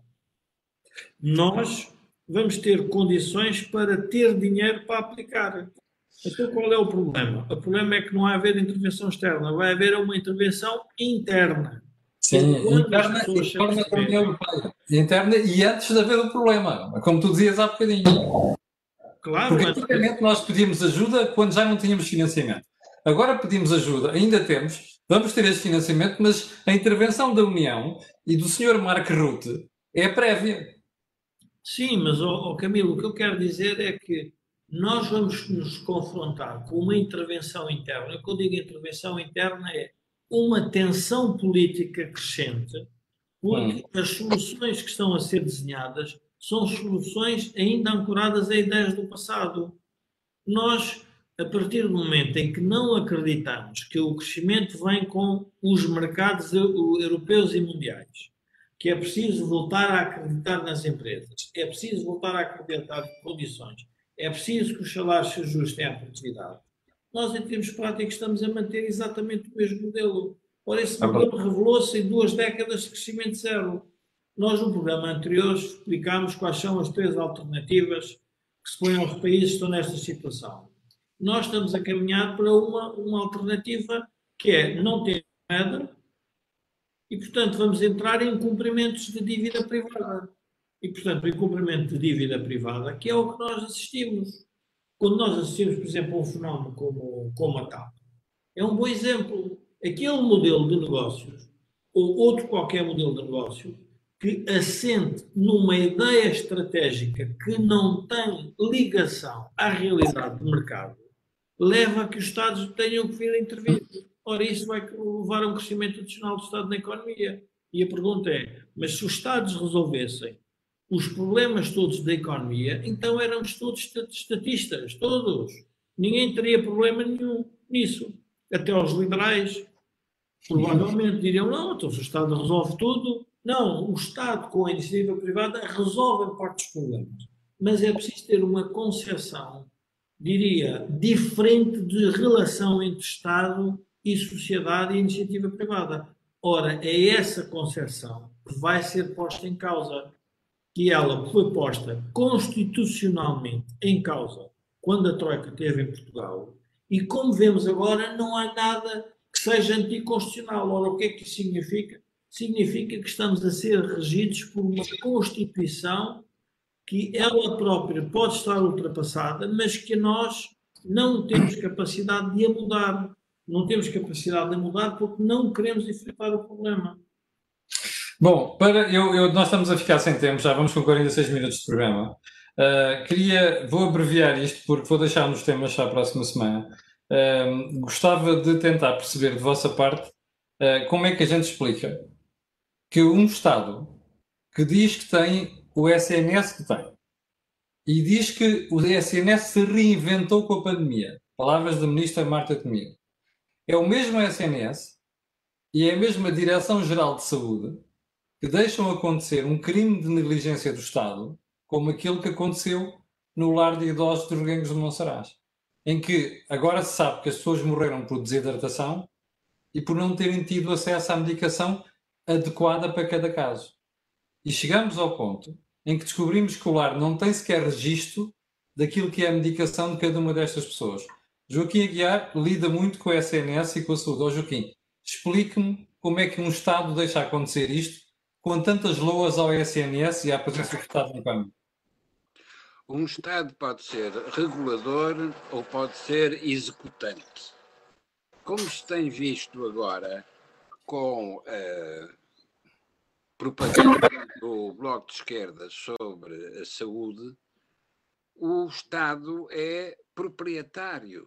nós vamos ter condições para ter dinheiro para aplicar. Então, qual é o problema? O problema é que não vai haver intervenção externa, vai haver uma intervenção interna.
Sim, interna, interna com a União Europeia. Interna e antes de haver o problema, como tu dizias há bocadinho. Claro, Porque mas... antigamente nós pedimos ajuda quando já não tínhamos financiamento. Agora pedimos ajuda, ainda temos, vamos ter esse financiamento, mas a intervenção da União e do Sr. Mark Rutte é prévia.
Sim, mas, oh, oh Camilo, o que eu quero dizer é que nós vamos nos confrontar com uma intervenção interna. Quando eu digo intervenção interna é uma tensão política crescente, porque hum. as soluções que estão a ser desenhadas são soluções ainda ancoradas a ideias do passado. Nós, a partir do momento em que não acreditamos que o crescimento vem com os mercados europeus e mundiais, que é preciso voltar a acreditar nas empresas, é preciso voltar a acreditar em condições é preciso que os salários se ajustem à produtividade. Nós, em termos práticos, estamos a manter exatamente o mesmo modelo. Ora, esse ah, modelo revelou-se em duas décadas de crescimento zero. Nós, no programa anterior, explicámos quais são as três alternativas que se põem aos países que estão nesta situação. Nós estamos a caminhar para uma, uma alternativa que é não ter nada e, portanto, vamos entrar em cumprimentos de dívida privada e, portanto, o incumprimento de dívida privada, que é o que nós assistimos. Quando nós assistimos, por exemplo, a um fenómeno como, como a TAP, é um bom exemplo. Aquele modelo de negócios, ou outro qualquer modelo de negócio, que assente numa ideia estratégica que não tem ligação à realidade do mercado, leva a que os Estados tenham que vir a intervir. Ora, isso vai levar a um crescimento adicional do Estado na economia. E a pergunta é: mas se os Estados resolvessem os problemas todos da economia, então éramos todos estatistas, todos. Ninguém teria problema nenhum nisso. Até os liberais provavelmente diriam, não, então o Estado resolve tudo. Não, o Estado com a iniciativa privada resolve parte dos problemas. Mas é preciso ter uma concepção, diria, diferente de relação entre Estado e sociedade e iniciativa privada. Ora, é essa concepção que vai ser posta em causa que ela foi posta constitucionalmente em causa quando a Troika esteve em Portugal, e como vemos agora, não há nada que seja anticonstitucional. Ora, o que é que isso significa? Significa que estamos a ser regidos por uma Constituição que ela própria pode estar ultrapassada, mas que nós não temos capacidade de a mudar. Não temos capacidade de mudar porque não queremos enfrentar o problema.
Bom, para, eu, eu, nós estamos a ficar sem tempo, já vamos com 46 minutos de programa. Uh, queria, vou abreviar isto porque vou deixar nos temas para a próxima semana. Uh, gostava de tentar perceber de vossa parte Uh, como é que a gente explica que um Estado que diz que tem o SNS que tem e diz que o SNS se reinventou com a pandemia, palavras da ministra Marta Temido, é o mesmo SNS e é a mesma Direção-Geral de Saúde que deixam acontecer um crime de negligência do Estado, como aquele que aconteceu no lar de idosos dos Reguengos de Monsaraz, em que agora se sabe que as pessoas morreram por desidratação e por não terem tido acesso à medicação adequada para cada caso. E chegamos ao ponto em que descobrimos que o lar não tem sequer registro daquilo que é a medicação de cada uma destas pessoas. Joaquim Aguiar lida muito com a SNS e com a saúde. Oh, Joaquim, explique-me como é que um Estado deixa acontecer isto com tantas loas ao SNS e à presença do Estado no caminho.
Um Estado pode ser regulador ou pode ser executante. Como se tem visto agora com a propaganda do Bloco de Esquerda sobre a saúde, o Estado é proprietário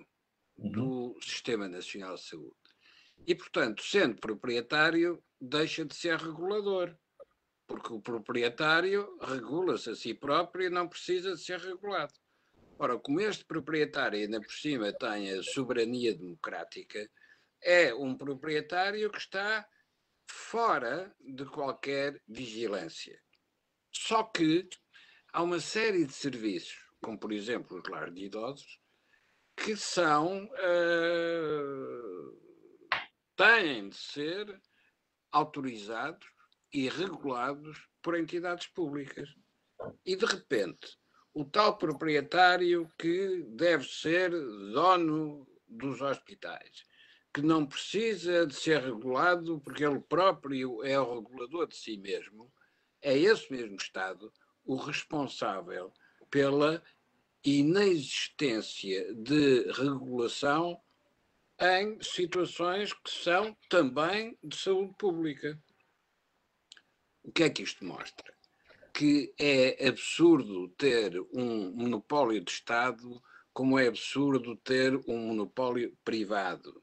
uhum. do Sistema Nacional de Saúde. E, portanto, sendo proprietário, deixa de ser regulador. Porque o proprietário regula-se a si próprio e não precisa de ser regulado. Ora, como este proprietário ainda por cima tem a soberania democrática, é um proprietário que está fora de qualquer vigilância. Só que há uma série de serviços, como por exemplo os lares de idosos, que são. Uh, têm de ser autorizados e regulados por entidades públicas. E de repente, o tal proprietário que deve ser dono dos hospitais, que não precisa de ser regulado porque ele próprio é o regulador de si mesmo, é esse mesmo Estado o responsável pela inexistência de regulação em situações que são também de saúde pública. O que é que isto mostra? Que é absurdo ter um monopólio de Estado, como é absurdo ter um monopólio privado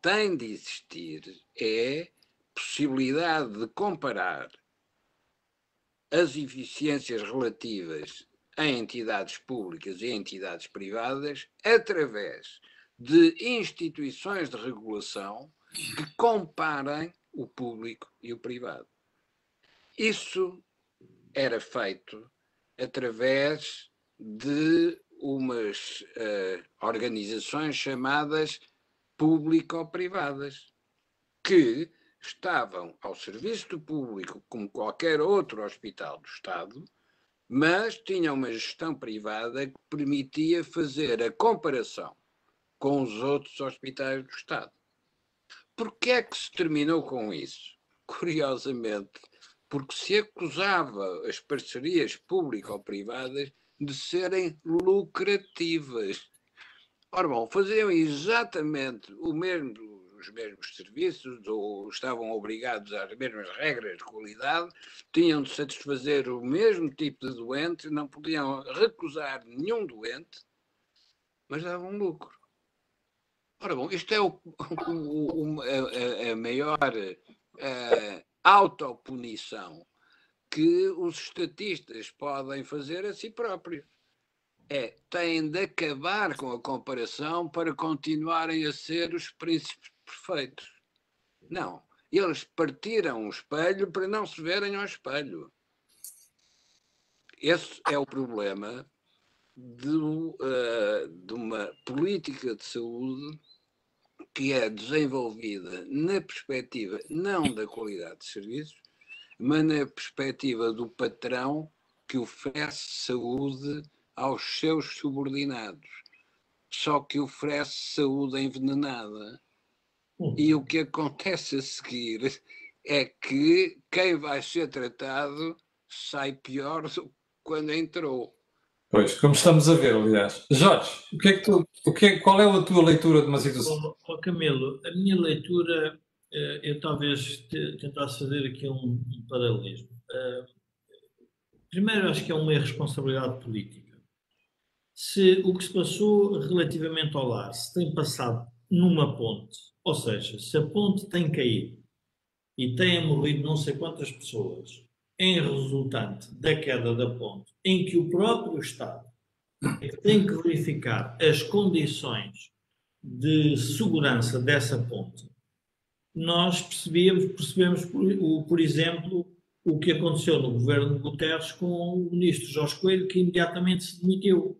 tem de existir é possibilidade de comparar as eficiências relativas a entidades públicas e entidades privadas através de instituições de regulação que comparem o público e o privado. Isso era feito através de umas uh, organizações chamadas público-privadas, que estavam ao serviço do público como qualquer outro hospital do Estado, mas tinham uma gestão privada que permitia fazer a comparação com os outros hospitais do Estado. Por que é que se terminou com isso? [LAUGHS] Curiosamente, porque se acusava as parcerias público-privadas de serem lucrativas. Ora bom, faziam exatamente o mesmo, os mesmos serviços, ou estavam obrigados às mesmas regras de qualidade, tinham de satisfazer o mesmo tipo de doente, não podiam recusar nenhum doente, mas davam lucro. Ora bom, isto é o, o, o, a, a, maior a, autopunição que os estatistas podem fazer a si próprios é têm de acabar com a comparação para continuarem a ser os príncipes perfeitos. Não. Eles partiram o espelho para não se verem ao espelho. Esse é o problema de, uh, de uma política de saúde que é desenvolvida na perspectiva não da qualidade de serviços, mas na perspectiva do patrão que oferece saúde aos seus subordinados, só que oferece saúde envenenada. E o que acontece a seguir é que quem vai ser tratado sai pior do que quando entrou.
Pois, como estamos a ver, aliás. Jorge, o que é que tu, o que é, qual é a tua leitura de uma situação?
Oh, oh Camilo, a minha leitura, eh, eu talvez tentasse fazer aqui um, um paralelismo. Eh, primeiro, acho que é uma irresponsabilidade política se o que se passou relativamente ao lar se tem passado numa ponte Ou seja, se a ponte tem caído e têm morrido não sei quantas pessoas em resultante da queda da ponte, em que o próprio Estado tem que verificar as condições de segurança dessa ponte, nós percebemos, percebemos por, por exemplo, o que aconteceu no governo de Guterres com o ministro Jorge Coelho, que imediatamente se demitiu,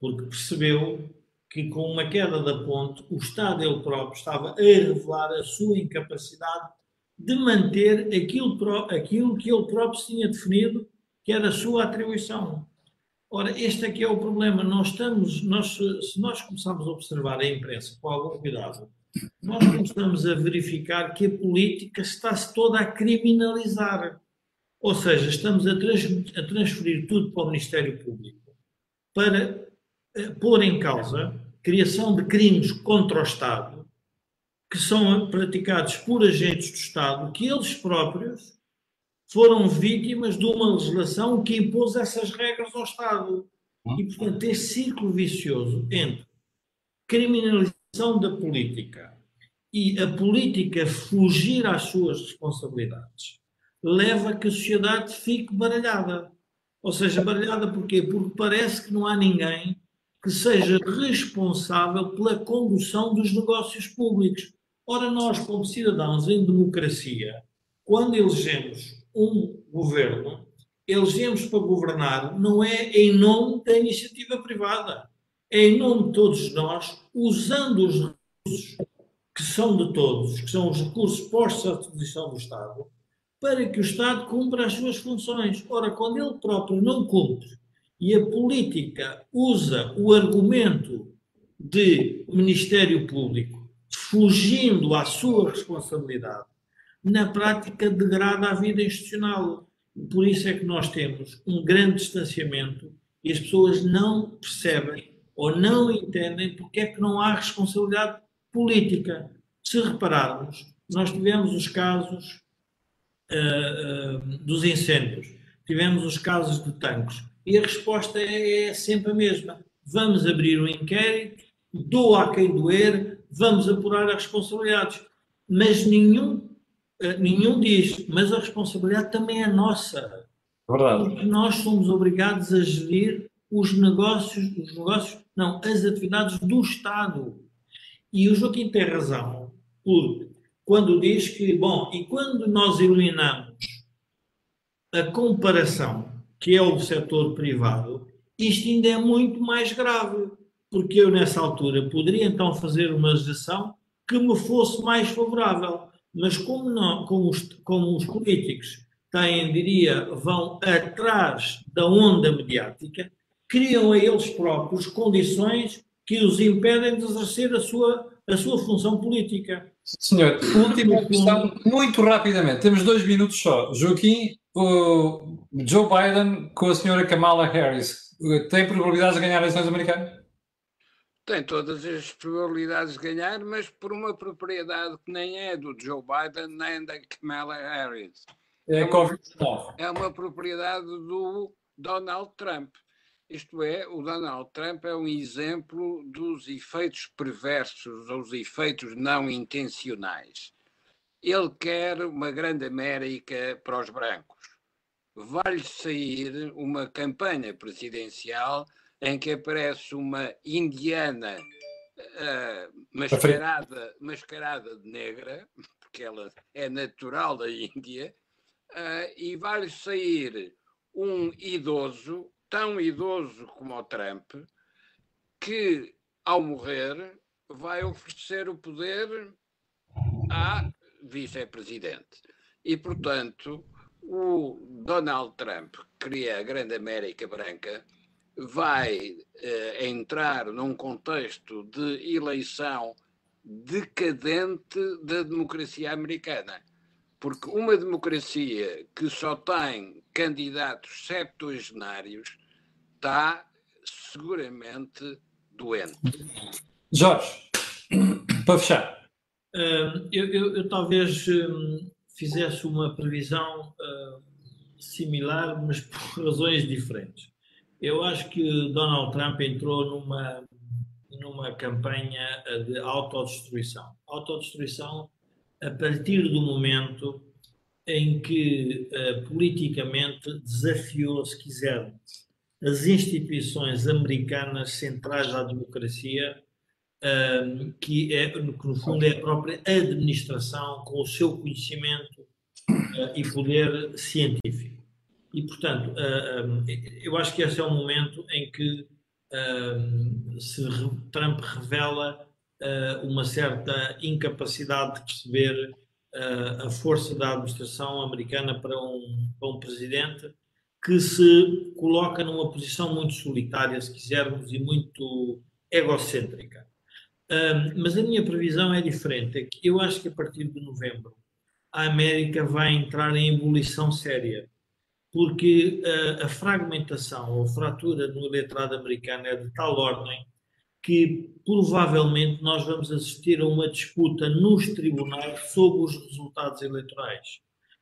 porque percebeu que com uma queda da ponte, o Estado ele próprio estava a revelar a sua incapacidade de manter aquilo, aquilo que ele próprio tinha definido que era a sua atribuição. Ora, este aqui é o problema. Nós estamos, nós, se nós começarmos a observar a imprensa com algum cuidado, nós começamos a verificar que a política está-se toda a criminalizar. Ou seja, estamos a, trans, a transferir tudo para o Ministério Público para uh, pôr em causa criação de crimes contra o Estado que são praticados por agentes do Estado que eles próprios foram vítimas de uma legislação que impôs essas regras ao Estado. E, portanto, este círculo vicioso entre criminalização da política e a política fugir às suas responsabilidades leva a que a sociedade fique baralhada. Ou seja, baralhada porquê? Porque parece que não há ninguém que seja responsável pela condução dos negócios públicos. Ora, nós, como cidadãos em democracia, quando elegemos um governo, elegemos para governar não é em nome da iniciativa privada, é em nome de todos nós, usando os recursos que são de todos, que são os recursos postos à disposição do Estado, para que o Estado cumpra as suas funções. Ora, quando ele próprio não cumpre e a política usa o argumento de Ministério Público, fugindo à sua responsabilidade, na prática degrada a vida institucional. Por isso é que nós temos um grande distanciamento e as pessoas não percebem ou não entendem porque é que não há responsabilidade política. Se repararmos, nós tivemos os casos uh, uh, dos incêndios, tivemos os casos de tanques, e a resposta é, é sempre a mesma. Vamos abrir um inquérito, doa a quem doer, vamos apurar as responsabilidades. Mas nenhum, uh, nenhum diz, mas a responsabilidade também é nossa.
Verdade.
Porque nós somos obrigados a gerir os negócios, os negócios, não, as atividades do Estado. E o Joaquim tem razão, porque quando diz que, bom, e quando nós eliminamos a comparação, que é o setor privado, isto ainda é muito mais grave, porque eu, nessa altura, poderia então fazer uma legislação que me fosse mais favorável. Mas como, não, como, os, como os políticos têm, diria, vão atrás da onda mediática, criam a eles próprios condições que os impedem de exercer a sua, a sua função política.
Senhor, última questão, muito rapidamente, temos dois minutos só. Joaquim, o Joe Biden com a senhora Kamala Harris, tem probabilidades de ganhar as eleições americanas?
Tem todas as probabilidades de ganhar, mas por uma propriedade que nem é do Joe Biden nem da Kamala Harris.
É, é, uma,
é uma propriedade do Donald Trump. Isto é, o Donald Trump é um exemplo dos efeitos perversos, ou os efeitos não intencionais. Ele quer uma grande América para os brancos. Vai-lhe sair uma campanha presidencial em que aparece uma indiana uh, mascarada, mascarada de negra, porque ela é natural da Índia, uh, e vai-lhe sair um idoso tão idoso como o Trump, que ao morrer vai oferecer o poder à vice-presidente. E, portanto, o Donald Trump, que cria a grande América Branca, vai eh, entrar num contexto de eleição decadente da democracia americana. Porque uma democracia que só tem candidatos septuagenários está seguramente doente.
Jorge, para fechar.
Uh, eu, eu, eu, talvez um, fizesse uma previsão uh, similar, mas por razões diferentes. Eu acho que Donald Trump entrou numa, numa campanha de autodestruição. autodestruição a partir do momento em que uh, politicamente desafiou, se quiser, as instituições americanas centrais à democracia, uh, que, é, que no fundo é a própria administração com o seu conhecimento uh, e poder científico. E, portanto, eu acho que esse é o momento em que se Trump revela uma certa incapacidade de perceber a força da administração americana para um, para um presidente que se coloca numa posição muito solitária, se quisermos, e muito egocêntrica. Mas a minha previsão é diferente. É eu acho que a partir de novembro a América vai entrar em ebulição séria, porque uh, a fragmentação ou fratura no eleitorado americano é de tal ordem que provavelmente nós vamos assistir a uma disputa nos tribunais sobre os resultados eleitorais.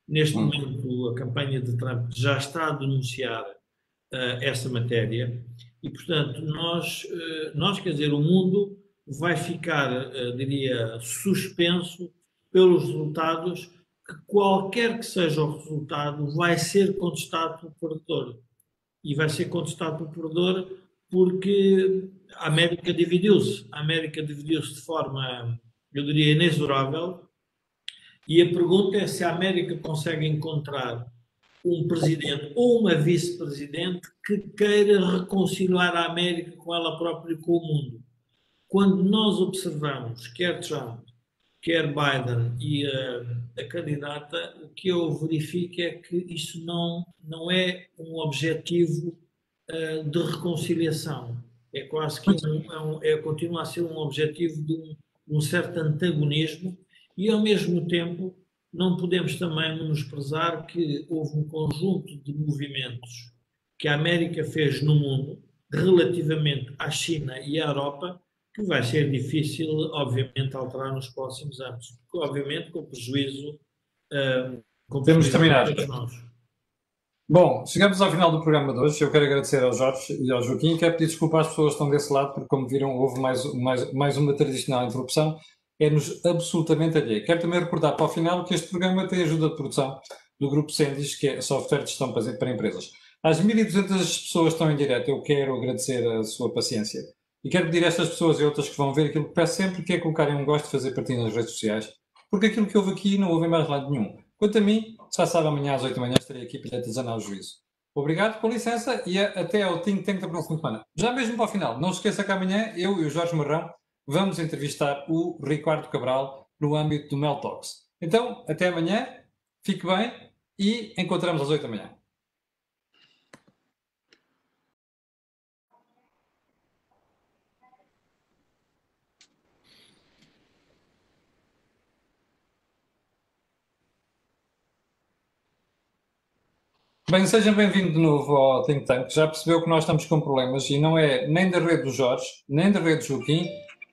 Neste hum. momento, a campanha de Trump já está a denunciar uh, essa matéria e, portanto, nós, uh, nós, quer dizer, o mundo vai ficar, uh, diria, suspenso pelos resultados que qualquer que seja o resultado vai ser contestado pelo perdedor. E vai ser contestado pelo perdedor porque a América dividiu-se. A América dividiu-se de forma, eu diria, inexorável. E a pergunta é se a América consegue encontrar um presidente ou uma vice-presidente que queira reconciliar a América com ela própria e com o mundo. Quando nós observamos, quer Trump, quer Biden e uh, a candidata, o que eu verifico é que isso não, não é um objetivo uh, de reconciliação. É quase que um, é, um, é, continua a ser um objetivo de um, um, certo antagonismo e, ao mesmo tempo, não podemos também menosprezar que houve um conjunto de movimentos que a América fez no mundo relativamente à China e à Europa que vai ser difícil, obviamente, alterar nos próximos anos. Obviamente, com prejuízo. Uh,
com Temos terminar. Bom, chegamos ao final do programa de hoje. Eu quero agradecer ao Jorge e ao Joaquim. Quero pedir desculpa às pessoas que estão desse lado, porque, como viram, houve mais, mais, mais uma tradicional interrupção. É-nos absolutamente alheio. Quero também recordar para o final que este programa tem ajuda de produção do Grupo Sendis, que é software de gestão para empresas. Às 1.200 pessoas que estão em direto, eu quero agradecer a sua paciência. E quero pedir a estas pessoas e outras que vão ver aquilo que peço sempre, que é colocarem um gosto de fazer partilha nas redes sociais, porque aquilo que houve aqui não houve mais lado nenhum. Quanto a mim, já sabe, amanhã às 8 da manhã estarei aqui para desanar o juízo. Obrigado, com licença, e até ao Think Tank da próxima semana. Já mesmo para o final, não se esqueça que amanhã eu e o Jorge Marrão vamos entrevistar o Ricardo Cabral no âmbito do Mel Talks. Então, até amanhã, fique bem e encontramos às 8 da manhã. Bem, seja bem-vindo de novo ao Think Tank. Já percebeu que nós estamos com problemas e não é nem da rede do Jorge, nem da rede do Joaquim,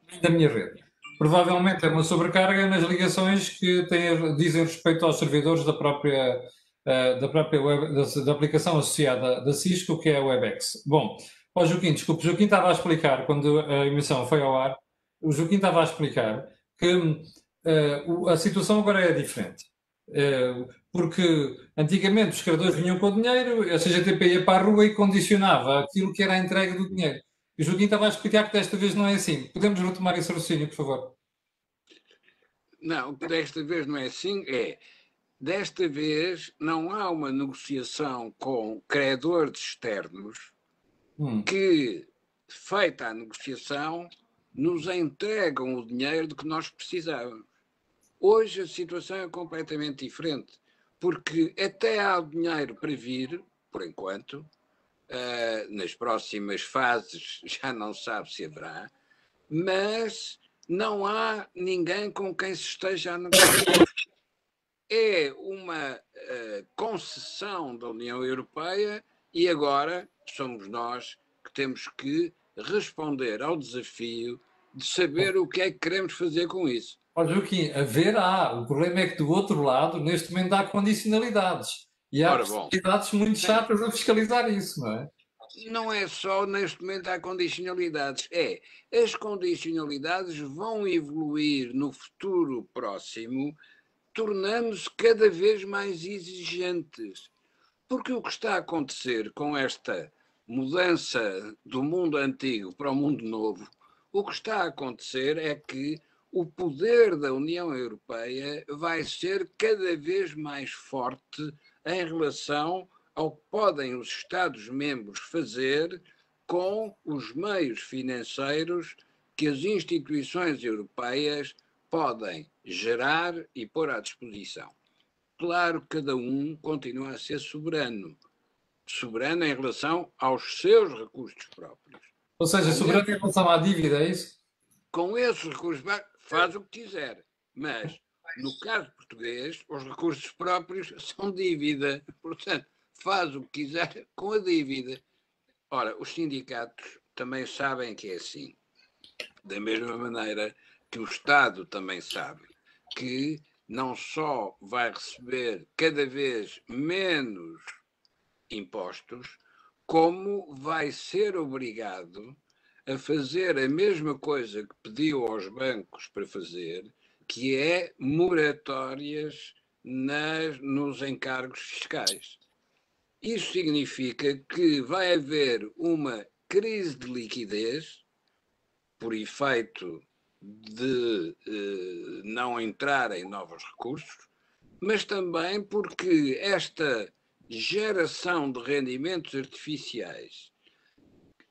nem da minha rede. Provavelmente é uma sobrecarga nas ligações que têm, dizem respeito aos servidores da própria, uh, da, própria web, da, da, aplicação associada da Cisco, que é a WebEx. Bom, ó Joaquim, desculpe, o Joaquim estava a explicar, quando a emissão foi ao ar, o Joaquim estava a explicar que uh, a situação agora é diferente. Uh, porque antigamente os credores vinham com o dinheiro, a CGTP ia para a rua e condicionava aquilo que era a entrega do dinheiro. E o Joaquim estava a explicar que desta vez não é assim. Podemos retomar esse raciocínio, por favor?
Não, desta vez não é assim. É, desta vez não há uma negociação com credores externos hum. que, feita a negociação, nos entregam o dinheiro de que nós precisávamos. Hoje a situação é completamente diferente porque até há dinheiro para vir, por enquanto, uh, nas próximas fases [LAUGHS] já não sabe se haverá, mas não há ninguém com quem se esteja a negociar. É uma uh, concessão da União Europeia e agora somos nós que temos que responder ao desafio de saber o que é que queremos fazer com isso.
Olha, Joaquim, haver há. O problema é que do outro lado, neste momento, há condicionalidades. E há condicionalidades muito chatas a fiscalizar isso, não é?
não é só neste momento há condicionalidades, é as condicionalidades vão evoluir no futuro próximo, tornando-se cada vez mais exigentes. Porque o que está a acontecer com esta mudança do mundo antigo para o mundo novo, o que está a acontecer é que o poder da União Europeia vai ser cada vez mais forte em relação ao que podem os Estados-membros fazer com os meios financeiros que as instituições europeias podem gerar e pôr à disposição. Claro que cada um continua a ser soberano. Soberano em relação aos seus recursos próprios.
Ou seja, soberano em relação à dívida, é isso?
Com esses recursos faz o que quiser. Mas, no caso português, os recursos próprios são dívida. Portanto, faz o que quiser com a dívida. Ora, os sindicatos também sabem que é assim. Da mesma maneira que o Estado também sabe que não só vai receber cada vez menos impostos, como vai ser obrigado a fazer a mesma coisa que pediu aos bancos para fazer, que é moratórias nas, nos encargos fiscais. Isso significa que vai haver uma crise de liquidez por efeito de eh, não entrarem novos recursos, mas também porque esta geração de rendimentos artificiais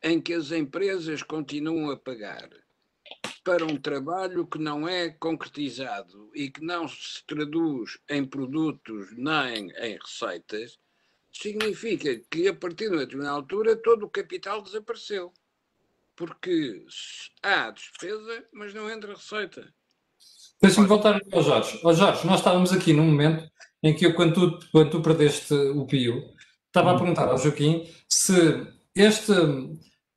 em que as empresas continuam a pagar para um trabalho que não é concretizado e que não se traduz em produtos nem em receitas, significa que a partir de uma determinada altura todo o capital desapareceu. Porque há despesa, mas não entra receita.
Deixa-me voltar ao Jorge. Ó Jorge, nós estávamos aqui num momento em que eu, quando tu, quando tu perdeste o Pio, estava a uhum. perguntar ao Joaquim se este,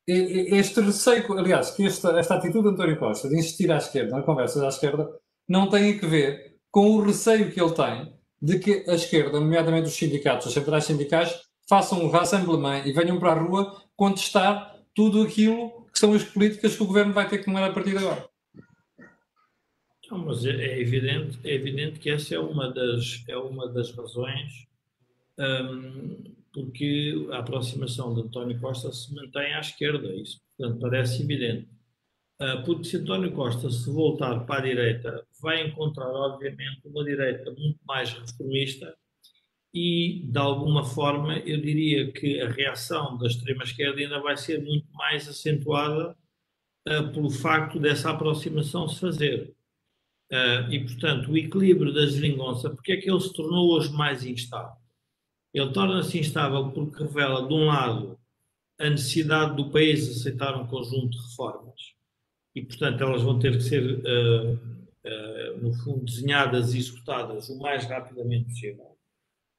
este receio, aliás, que esta, esta atitude de António Costa de insistir à esquerda, na conversa à esquerda, não tem a ver com o receio que ele tem de que a esquerda, nomeadamente os sindicatos, as centrais sindicais, façam um rassemblement e venham para a rua contestar tudo aquilo que são as políticas que o governo vai ter que tomar a partir de agora.
Mas é, é evidente, é evidente que essa é uma das, é uma das razões um, porque a aproximação de António Costa se mantém à esquerda, isso portanto parece evidente. Uh, porque se António Costa se voltar para a direita, vai encontrar, obviamente, uma direita muito mais reformista e, de alguma forma, eu diria que a reação da extrema-esquerda ainda vai ser muito mais acentuada uh, pelo facto dessa aproximação se fazer. Uh, e, portanto, o equilíbrio da geringonça, porque é que ele se tornou hoje mais instável? Ele torna-se instável porque revela, de um lado, a necessidade do país aceitar um conjunto de reformas e, portanto, elas vão ter que ser, uh, uh, no fundo, desenhadas e executadas o mais rapidamente possível.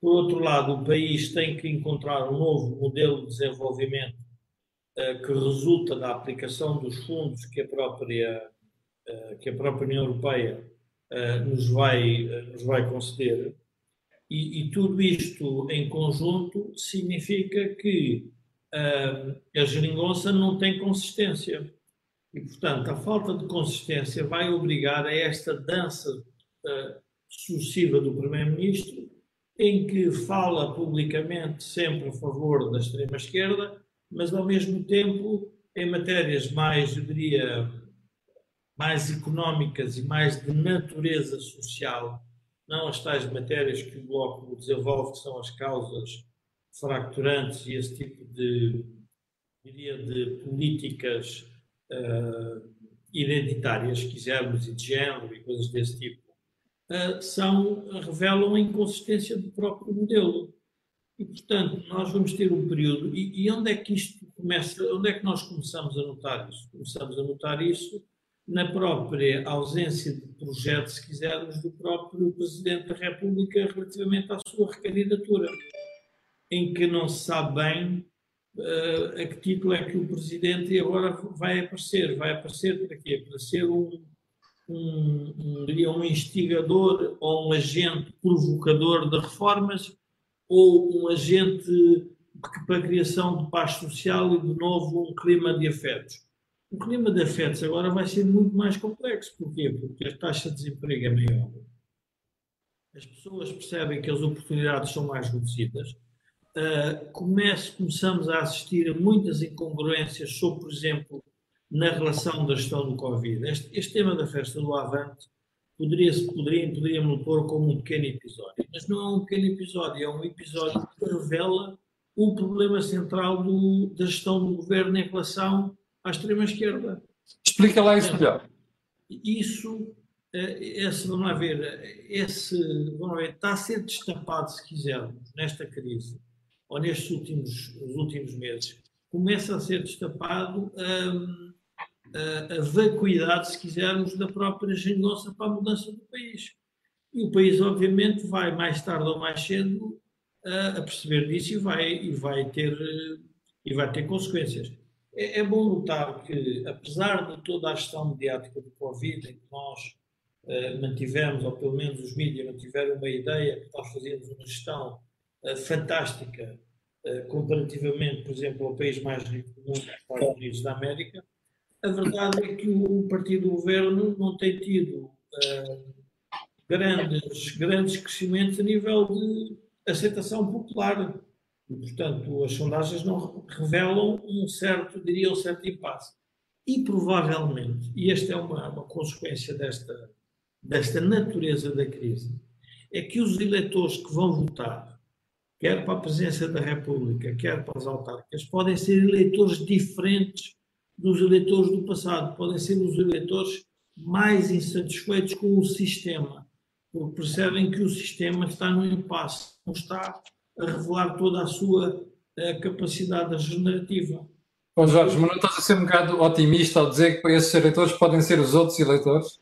Por outro lado, o país tem que encontrar um novo modelo de desenvolvimento uh, que resulta da aplicação dos fundos que a própria, que a própria União Europeia nos, vai, nos vai conceder e, e, tudo isto em conjunto significa que uh, a geringonça não tem consistência. E, portanto, a falta de consistência vai obrigar a esta dança uh, sucessiva do Primeiro-Ministro, em que fala publicamente sempre a favor da extrema-esquerda, mas, ao mesmo tempo, em matérias mais, eu diria, mais económicas e mais de natureza social, não as tais matérias que o Bloco desenvolve, que são as causas fracturantes e esse tipo de, diria, de políticas uh, identitárias, se quisermos, e de género e coisas desse tipo, uh, são, revelam a inconsistência do próprio modelo. E, portanto, nós vamos ter um período. E, e onde é que isto começa? Onde é que nós começamos a notar isso? Começamos a notar isso na própria ausência de projeto, se quisermos, do próprio Presidente da República relativamente à sua recandidatura, em que não se sabe bem uh, a que título é que o Presidente agora vai aparecer. Vai aparecer para quê? Para ser um, um, um, um instigador ou um agente provocador de reformas ou um agente para a criação de paz social e, de novo, um clima de afetos. O clima de afetos agora vai ser muito mais complexo. Porquê? Porque a taxa de desemprego é maior. As pessoas percebem que as oportunidades são mais reduzidas. Uh, comece, começamos a assistir a muitas incongruências sobre, por exemplo, na relação da gestão do Covid. Este, este tema da festa do Avante poderia, poderia, poderíamos pôr como um pequeno episódio, mas não é um pequeno episódio, é um episódio que revela o problema central do, da gestão do governo em relação à extrema-esquerda.
Explica lá isso melhor.
Isso, eh, esse, vamos lá ver, esse, vamos ver, está a ser destapado, se quisermos, nesta crise, ou nestes últimos, últimos meses, começa a ser destapado hum, a, a vacuidade, se quisermos, da própria geringonça para a mudança do país. E o país, obviamente, vai mais tarde ou mais cedo a, a perceber disso e vai, e vai, ter, e vai ter consequências. É, é, bom notar que, apesar de toda a gestão mediática do Covid, em que nós uh, mantivemos, ou pelo menos os mídias mantiveram uma ideia que nós fazíamos uma gestão uh, fantástica uh, comparativamente, por exemplo, ao país mais rico do mundo, os Estados Unidos da América, a verdade é que o partido do governo não tem tido grandes, grandes crescimentos a nível de aceitação popular. E, portanto, as sondagens não revelam um certo, diria, um certo impasse. E provavelmente, e esta é uma, uma consequência desta, desta natureza da crise, é que os eleitores que vão votar, quer para a presidência da República, quer para as autárquicas, podem ser eleitores diferentes dos eleitores do passado, podem ser os eleitores mais insatisfeitos com o sistema, porque percebem que o sistema está no impasse, não está a revelar toda a sua a eh, capacidade regenerativa.
Bom, Jorge, mas não estás a ser um bocado otimista ao dizer que esses eleitores podem ser os outros eleitores?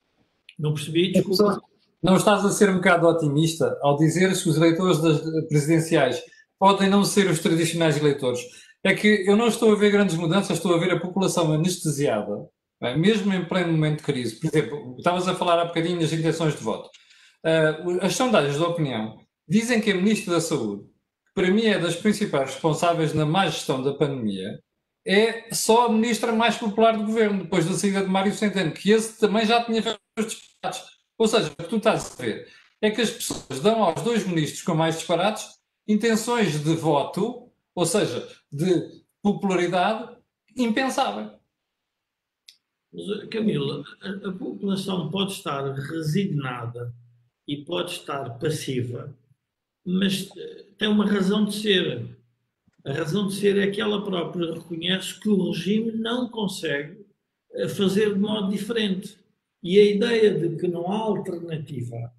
Não percebi, desculpa.
Não estás a ser um bocado otimista ao dizer que os eleitores das presidenciais podem não ser os tradicionais eleitores? é que eu não estou a ver grandes mudanças, estou a ver a população anestesiada, é? mesmo em pleno momento de crise. Por exemplo, estavas a falar há bocadinho das intenções de voto. Uh, as sondagens de opinião dizem que a Ministra da Saúde, para mim é das principais responsáveis na má gestão da pandemia, é só a ministra mais popular do governo, depois da saída de Mário Centeno, que esse também já tinha feito os disparates. Ou seja, o que tu estás a ver é que as pessoas dão aos dois ministros com mais disparates intenções de voto, ou seja, de popularidade impensável.
Mas, Camila, a população pode estar resignada e pode estar passiva, mas eh, tem uma razão de ser. A razão de ser é que ela própria reconhece que o regime não consegue eh, fazer de modo diferente. E a ideia de que não há alternativa,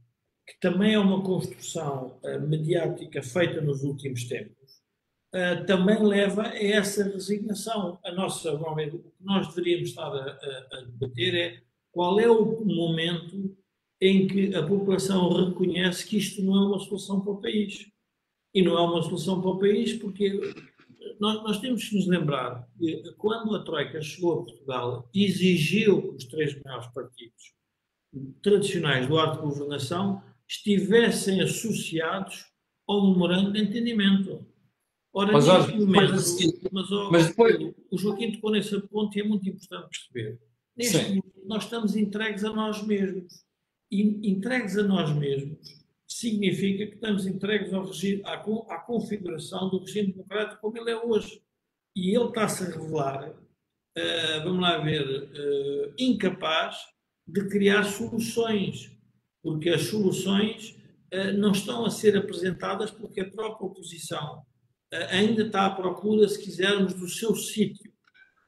que também é uma construção uh, mediática feita nos últimos tempos, também leva a essa resignação. A nossa, o que nós deveríamos estar a, a debater é qual é o momento em que a população reconhece que isto não é uma solução para o país. E não é uma solução para o país porque nós, nós temos que nos lembrar que quando a Troika chegou a Portugal, exigiu que os três maiores partidos tradicionais do arte de governação estivessem associados ao memorando de entendimento. Ora, mas, neste momento, mas, mas depois... o Joaquim tocou nesse ponto e é muito importante perceber. Neste Sim. momento, nós estamos entregues a nós mesmos. Entregues a nós mesmos significa que estamos entregues ao regime, à, à configuração do regime democrático como ele é hoje. E ele está-se a revelar, uh, vamos lá ver, uh, incapaz de criar soluções, porque as soluções uh, não estão a ser apresentadas porque a própria oposição ainda está à procura, se quisermos, do seu sítio,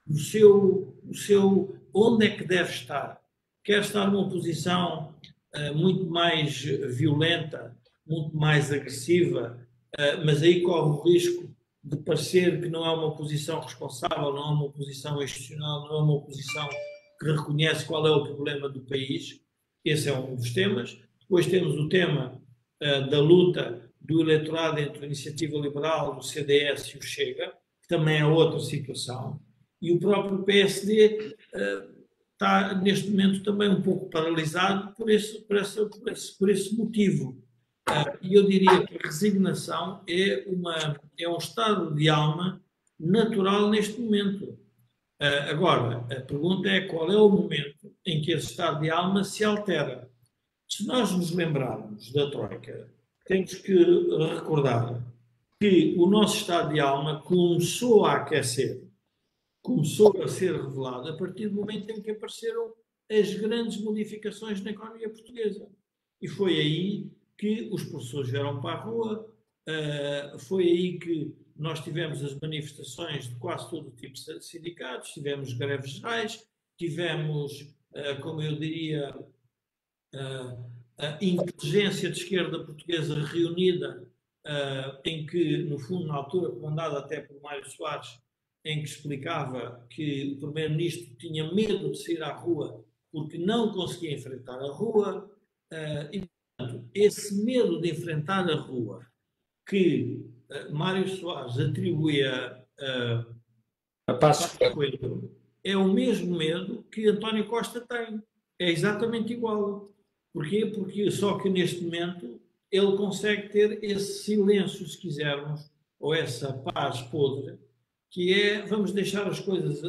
do seu, do seu onde é que deve estar. Quer estar numa posição muito mais violenta, muito mais agressiva, uh, mas aí corre o risco de parecer que não é uma posição responsável, não é uma posição institucional, não é uma posição que reconhece qual é o problema do país. Esse é um dos temas. Depois temos o tema uh, da luta do eleitorado entre a Iniciativa Liberal, o CDS e o Chega, que também é outra situação, e o próprio PSD está, neste momento, também um pouco paralisado por esse, por por esse, por esse motivo. E eu diria que a resignação é, uma, é um estado de alma natural neste momento. Agora, a pergunta é qual é o momento em que esse estado de alma se altera. Se nós nos lembrarmos da Troika, temos que recordar que o nosso estado de alma começou a aquecer, começou a ser revelado a partir do momento em que apareceram as grandes modificações na economia portuguesa. E foi aí que os professores vieram para a rua, uh, foi aí que nós tivemos as manifestações de quase todo o tipo de sindicatos, tivemos greves gerais, tivemos, uh, como eu diria, uh, a inteligência de esquerda portuguesa reunida, em que, no fundo, na altura, comandada até por Mário Soares, em que explicava que o primeiro-ministro tinha medo de sair à rua porque não conseguia enfrentar a rua. e, portanto, esse medo de enfrentar a rua que uh, Mário Soares atribuía uh, a Passos Coelho é o mesmo medo que António Costa tem. É exatamente igual. Porquê? Porque só que neste momento ele consegue ter esse silêncio, se quisermos, ou essa paz podre, que é vamos deixar as coisas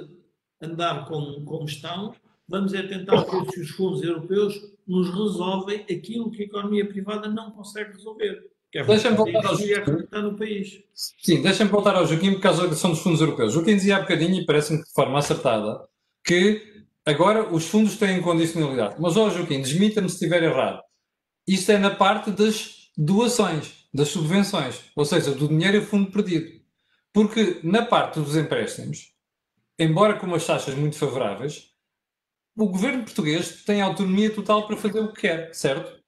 andar como, como estão, vamos é tentar ver se os fundos europeus nos resolvem aquilo que a economia privada não consegue resolver.
É deixa-me voltar ao Joaquim. no país. Sim, deixa-me voltar ao Joaquim por causa da questão dos fundos europeus. O Joaquim dizia há bocadinho, e parece-me de forma acertada, que agora os fundos têm condicionalidade. Mas, ó Joaquim, desmita-me se estiver errado. Isto é na parte das doações, das subvenções, ou seja, do dinheiro a fundo perdido. Porque na parte dos empréstimos, embora com umas taxas muito favoráveis, o governo português tem autonomia total para fazer o que quer, certo?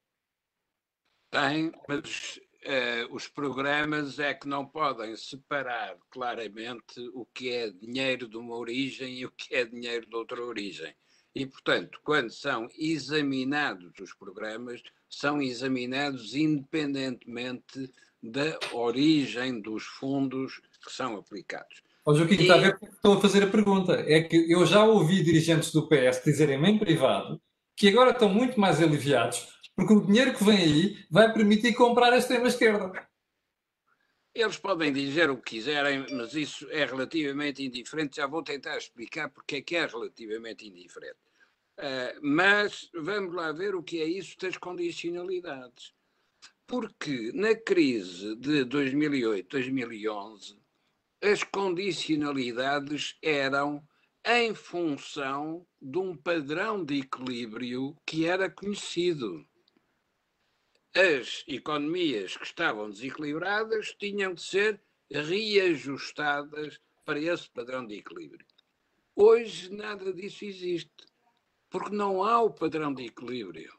Tem, mas Uh, os programas é que não podem separar claramente o que é dinheiro de uma origem e o que é dinheiro de outra origem. E, portanto, quando são examinados os programas, são examinados independentemente da origem dos fundos que são aplicados.
Ó Joaquim, e... está a ver que estou a fazer a pergunta. É que eu já ouvi dirigentes do PS dizerem em privado que agora estão muito mais aliviados porque o dinheiro que vem aí vai permitir comprar a extrema-esquerda.
Eles podem dizer o que quiserem, mas isso é relativamente indiferente. Já vou tentar explicar porque é que é relativamente indiferente. Uh, mas vamos lá ver o que é isso das condicionalidades. Porque na crise de 2008, 2011, as condicionalidades eram em função de um padrão de equilíbrio que era conhecido as economias que estavam desequilibradas tinham de ser reajustadas para esse padrão de equilíbrio. Hoje nada disso existe, porque não há o padrão de equilíbrio.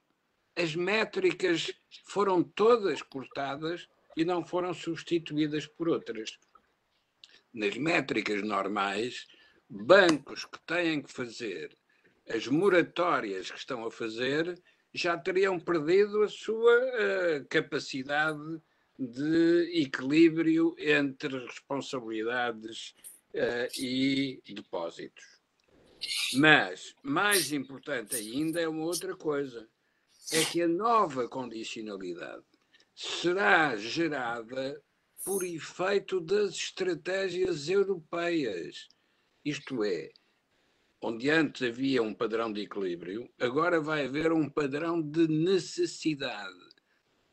As métricas foram todas cortadas e não foram substituídas por outras. Nas métricas normais, bancos que têm que fazer as moratórias que estão a fazer já teriam perdido a sua uh, capacidade de equilíbrio entre responsabilidades uh, e depósitos. Mas, mais importante ainda, é uma outra coisa: é que a nova condicionalidade será gerada por efeito das estratégias europeias. Isto é, onde antes havia um padrão de equilíbrio, agora vai haver um padrão de necessidade.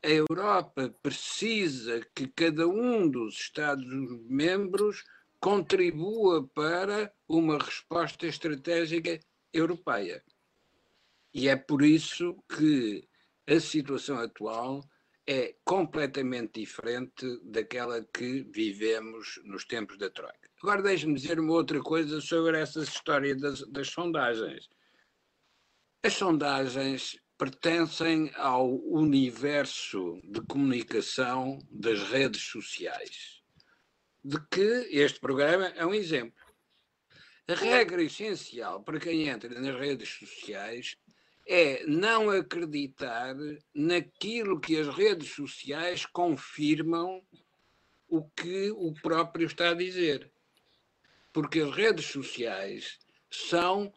A Europa precisa que cada um dos Estados-membros contribua para uma resposta estratégica europeia. E é por isso que a situação atual é completamente diferente daquela que vivemos nos tempos da Troika. Agora deixe-me dizer uma outra coisa sobre essa história das, das sondagens. As sondagens pertencem ao universo de comunicação das redes sociais, de que este programa é um exemplo. A regra essencial para quem entra nas redes sociais é não acreditar naquilo que as redes sociais confirmam o que o próprio está a dizer. Porque as redes sociais são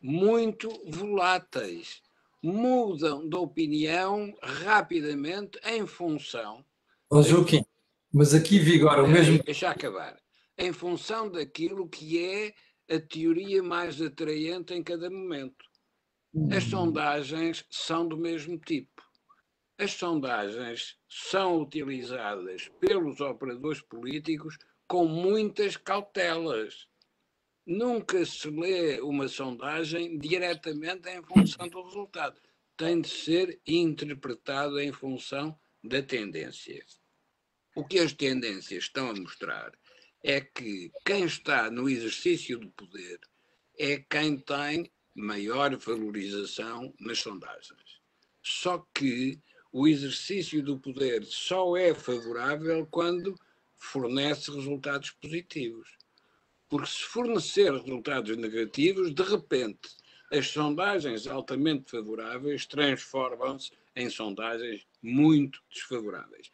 muito voláteis. mudam de opinião rapidamente em função.
Ó Joaquim, mas aqui vigora o mesmo.
Deixa acabar. Em função daquilo que é a teoria mais atraente em cada momento. As sondagens são do mesmo tipo. As sondagens são utilizadas pelos operadores políticos com muitas cautelas. Nunca se lê uma sondagem diretamente em função do resultado. Tem de ser interpretado em função da tendência. O que as tendências estão a mostrar é que quem está no exercício do poder é quem tem maior valorização nas sondagens. Só que o exercício do poder só é favorável quando fornece resultados positivos. Porque se fornecer resultados negativos, de repente, as sondagens altamente favoráveis transformam-se em sondagens muito desfavoráveis.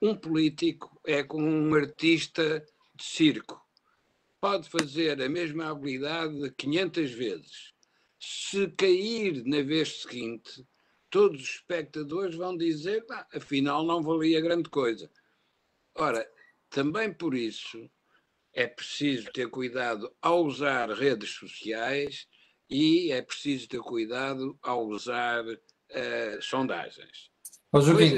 Um político é como um artista de circo. Pode fazer a mesma habilidade 500 vezes. Se cair na vez seguinte, todos os espectadores vão dizer, ah, afinal não valia grande coisa. Ora, também por isso é preciso ter cuidado ao usar redes sociais e é preciso ter cuidado ao usar uh, sondagens.
Oh, Joaquim,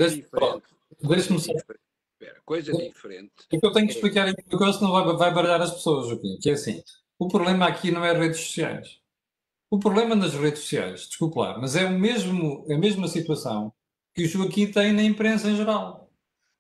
só
espera, coisa diferente.
O que eu tenho que explicar aqui, porque senão vai, vai baralhar as pessoas, Joaquim, que é assim, o problema aqui não é redes sociais. O problema nas redes sociais, desculpe lá, mas é o mesmo, a mesma situação que o Joaquim tem na imprensa em geral.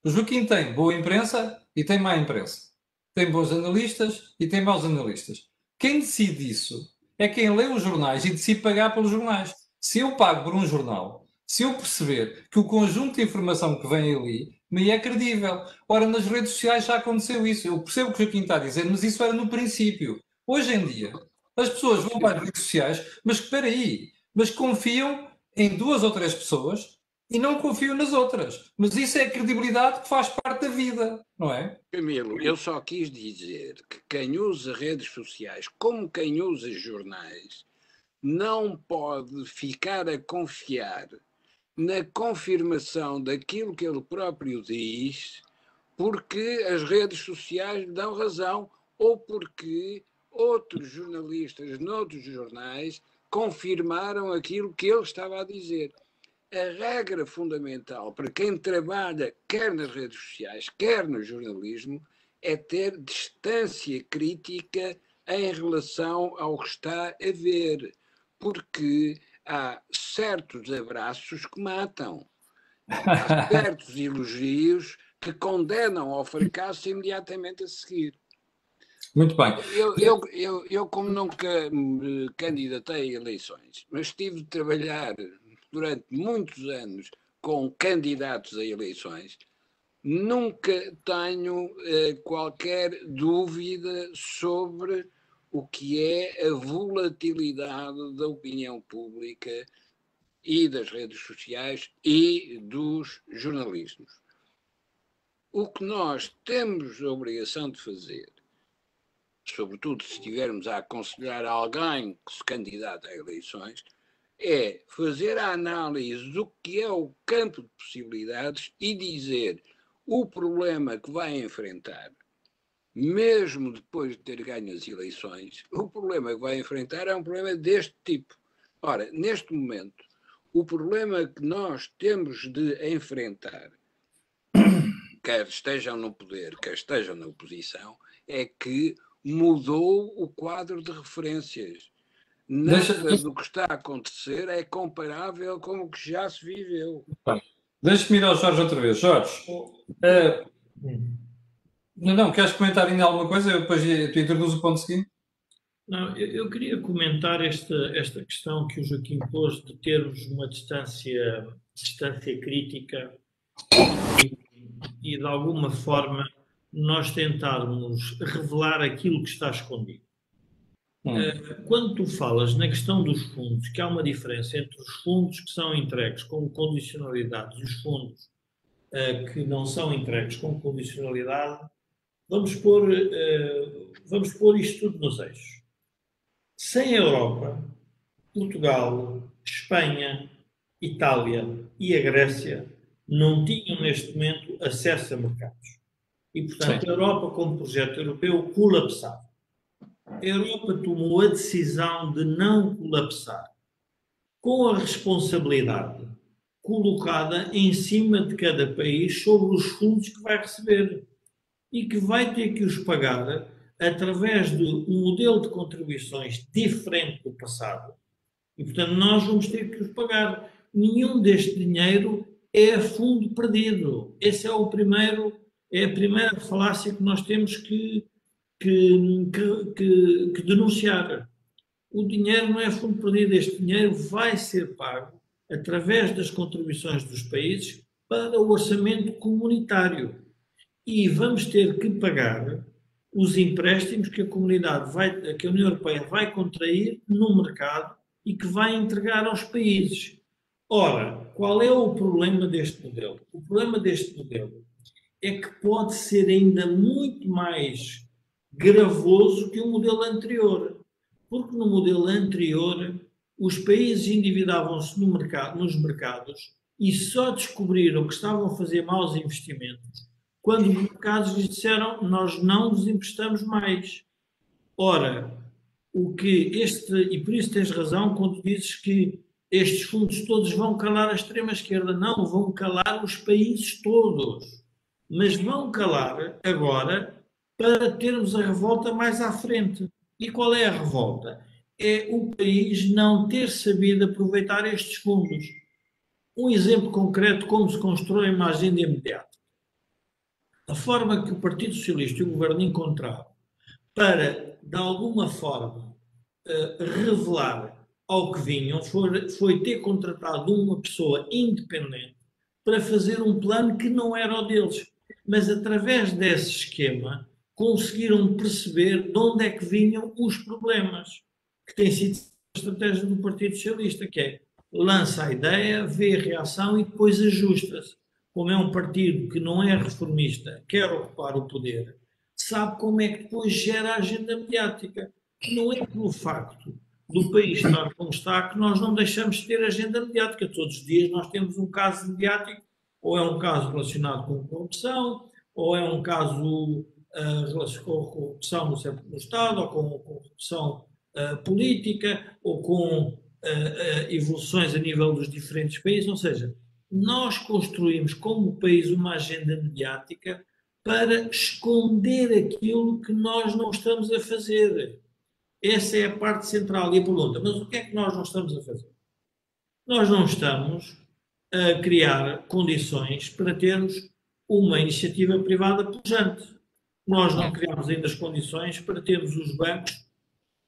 O Joaquim tem boa imprensa e tem má imprensa. Tem bons analistas e tem maus analistas. Quem decide isso é quem lê os jornais e decide pagar pelos jornais. Se eu pago por um jornal, se eu perceber que o conjunto de informação que vem ali me é credível. Ora, nas redes sociais já aconteceu isso. Eu percebo o que o Joaquim está a dizer, mas isso era no princípio. Hoje em dia, as pessoas vão para as redes sociais, mas espera aí, mas confiam em duas ou três pessoas e não confiam nas outras. Mas isso é a credibilidade que faz parte da vida, não é?
Camilo, eu só quis dizer que quem usa redes sociais, como quem usa jornais, não pode ficar a confiar na confirmação daquilo que ele próprio diz, porque as redes sociais lhe dão razão ou porque outros jornalistas noutros jornais confirmaram aquilo que ele estava a dizer. A regra fundamental para quem trabalha quer nas redes sociais, quer no jornalismo, é ter distância crítica em relação ao que está a ver, porque há certos abraços que matam, há [LAUGHS] certos elogios que condenam ao fracasso imediatamente a seguir.
Muito bem.
Eu, eu, eu, eu, como nunca me candidatei a eleições, mas tive de trabalhar durante muitos anos com candidatos a eleições, nunca tenho eh, qualquer dúvida sobre o que é a volatilidade da opinião pública e das redes sociais e dos jornalistas. O que nós temos a obrigação de fazer, sobretudo se estivermos a aconselhar alguém que se candidata a eleições, é fazer a análise do que é o campo de possibilidades e dizer o problema que vai enfrentar mesmo depois de ter ganho as eleições, o problema que vai enfrentar é um problema deste tipo. Ora, neste momento, o problema que nós temos de enfrentar, quer estejam no poder, quer estejam na oposição, é que mudou o quadro de referências. Nada Deixa... do que está a acontecer é comparável com o que já se viveu.
Deixa-me ir ao Jorge outra vez. Jorge, uh, não, não, queres comentar ainda alguma coisa? Eu depois tu introduz o ponto seguinte.
Não, eu, eu, queria comentar esta, esta questão que o Joaquim pôs de termos uma distância, distância crítica e, e, de alguma forma, nós tentarmos revelar aquilo que está escondido. Hum. Eh, quando tu falas na questão dos fundos, que há uma diferença entre os fundos que são entregues com condicionalidade e os fundos uh, que não são entregues com condicionalidade, Vamos pôr, uh, vamos pôr isto tudo nos eixos. Sem a Europa, Portugal, Espanha, Itália e a Grécia não tinham neste momento acesso a mercados. E, portanto, Sim. a Europa, como projeto europeu, colapsava. A Europa tomou a decisão de não colapsar, com a responsabilidade colocada em cima de cada país sobre os fundos que vai receber e que vai ter que os pagar através de um modelo de contribuições diferente do passado. E, portanto, nós vamos ter que os pagar. Nenhum deste dinheiro é fundo perdido. Esse é o primeiro, é a primeira falácia que nós temos que, que, que, que denunciar. O dinheiro não é fundo perdido, este dinheiro vai ser pago através das contribuições dos países para o orçamento comunitário. E vamos ter que pagar os empréstimos que a comunidade vai, que a União Europeia vai contrair no mercado e que vai entregar aos países. Ora, qual é o problema deste modelo? O problema deste modelo é que pode ser ainda muito mais gravoso que o modelo anterior. Porque no modelo anterior, os países endividavam-se no mercado, nos mercados e só descobriram que estavam a fazer maus investimentos quando os mercados lhes disseram nós não vos emprestamos mais. Ora, o que este, e por isso tens razão quando dizes que estes fundos todos vão calar a extrema-esquerda. Não, vão calar os países todos. Mas vão calar agora para termos a revolta mais à frente. E qual é a revolta? É o país não ter sabido aproveitar estes fundos. Um exemplo concreto como se constrói uma agenda imediata a forma que o Partido Socialista e o Governo encontraram para, de alguma forma, uh, revelar ao que vinham foi ter contratado uma pessoa independente para fazer um plano que não era o deles. Mas, através desse esquema, conseguiram perceber de onde é que vinham os problemas, que tem sido a estratégia do Partido Socialista, que é lança a ideia, vê a reação e depois ajusta-se como é um partido que não é reformista, quer ocupar o poder, sabe como é que depois gera a agenda mediática. Não é pelo facto do país estar como está que nós não deixamos de ter agenda mediática. Todos os dias nós temos um caso mediático, ou é um caso relacionado com corrupção, ou é um caso uh, com corrupção no Estado, ou com corrupção uh, política, ou com uh, evoluções a nível dos diferentes países. Ou seja, nós construímos como país uma agenda mediática para esconder aquilo que nós não estamos a fazer. Essa é a parte central. E a pergunta, mas o que é que nós não estamos a fazer? Nós não estamos a criar condições para termos uma iniciativa privada pujante. Nós não criamos ainda as condições para termos os bancos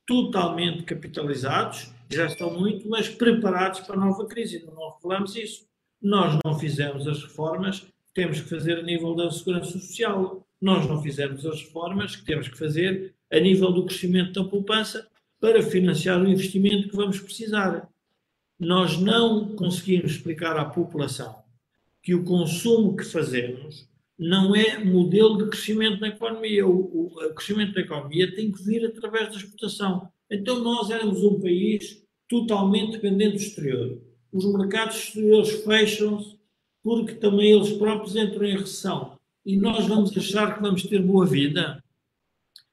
totalmente capitalizados, já estão muito, mas preparados para a nova crise. Não revelamos isso. Nós não fizemos as reformas que temos que fazer a nível da segurança social. Nós não fizemos as reformas que temos que fazer a nível do crescimento da poupança para financiar o investimento que vamos precisar. Nós não conseguimos explicar à população que o consumo que fazemos não é modelo de crescimento da economia. O, o, o crescimento da economia tem que vir através da exportação. Então, nós éramos um país totalmente dependente do exterior os mercados exteriores fecham-se porque também eles próprios entram em recessão. E nós vamos achar que vamos ter boa vida?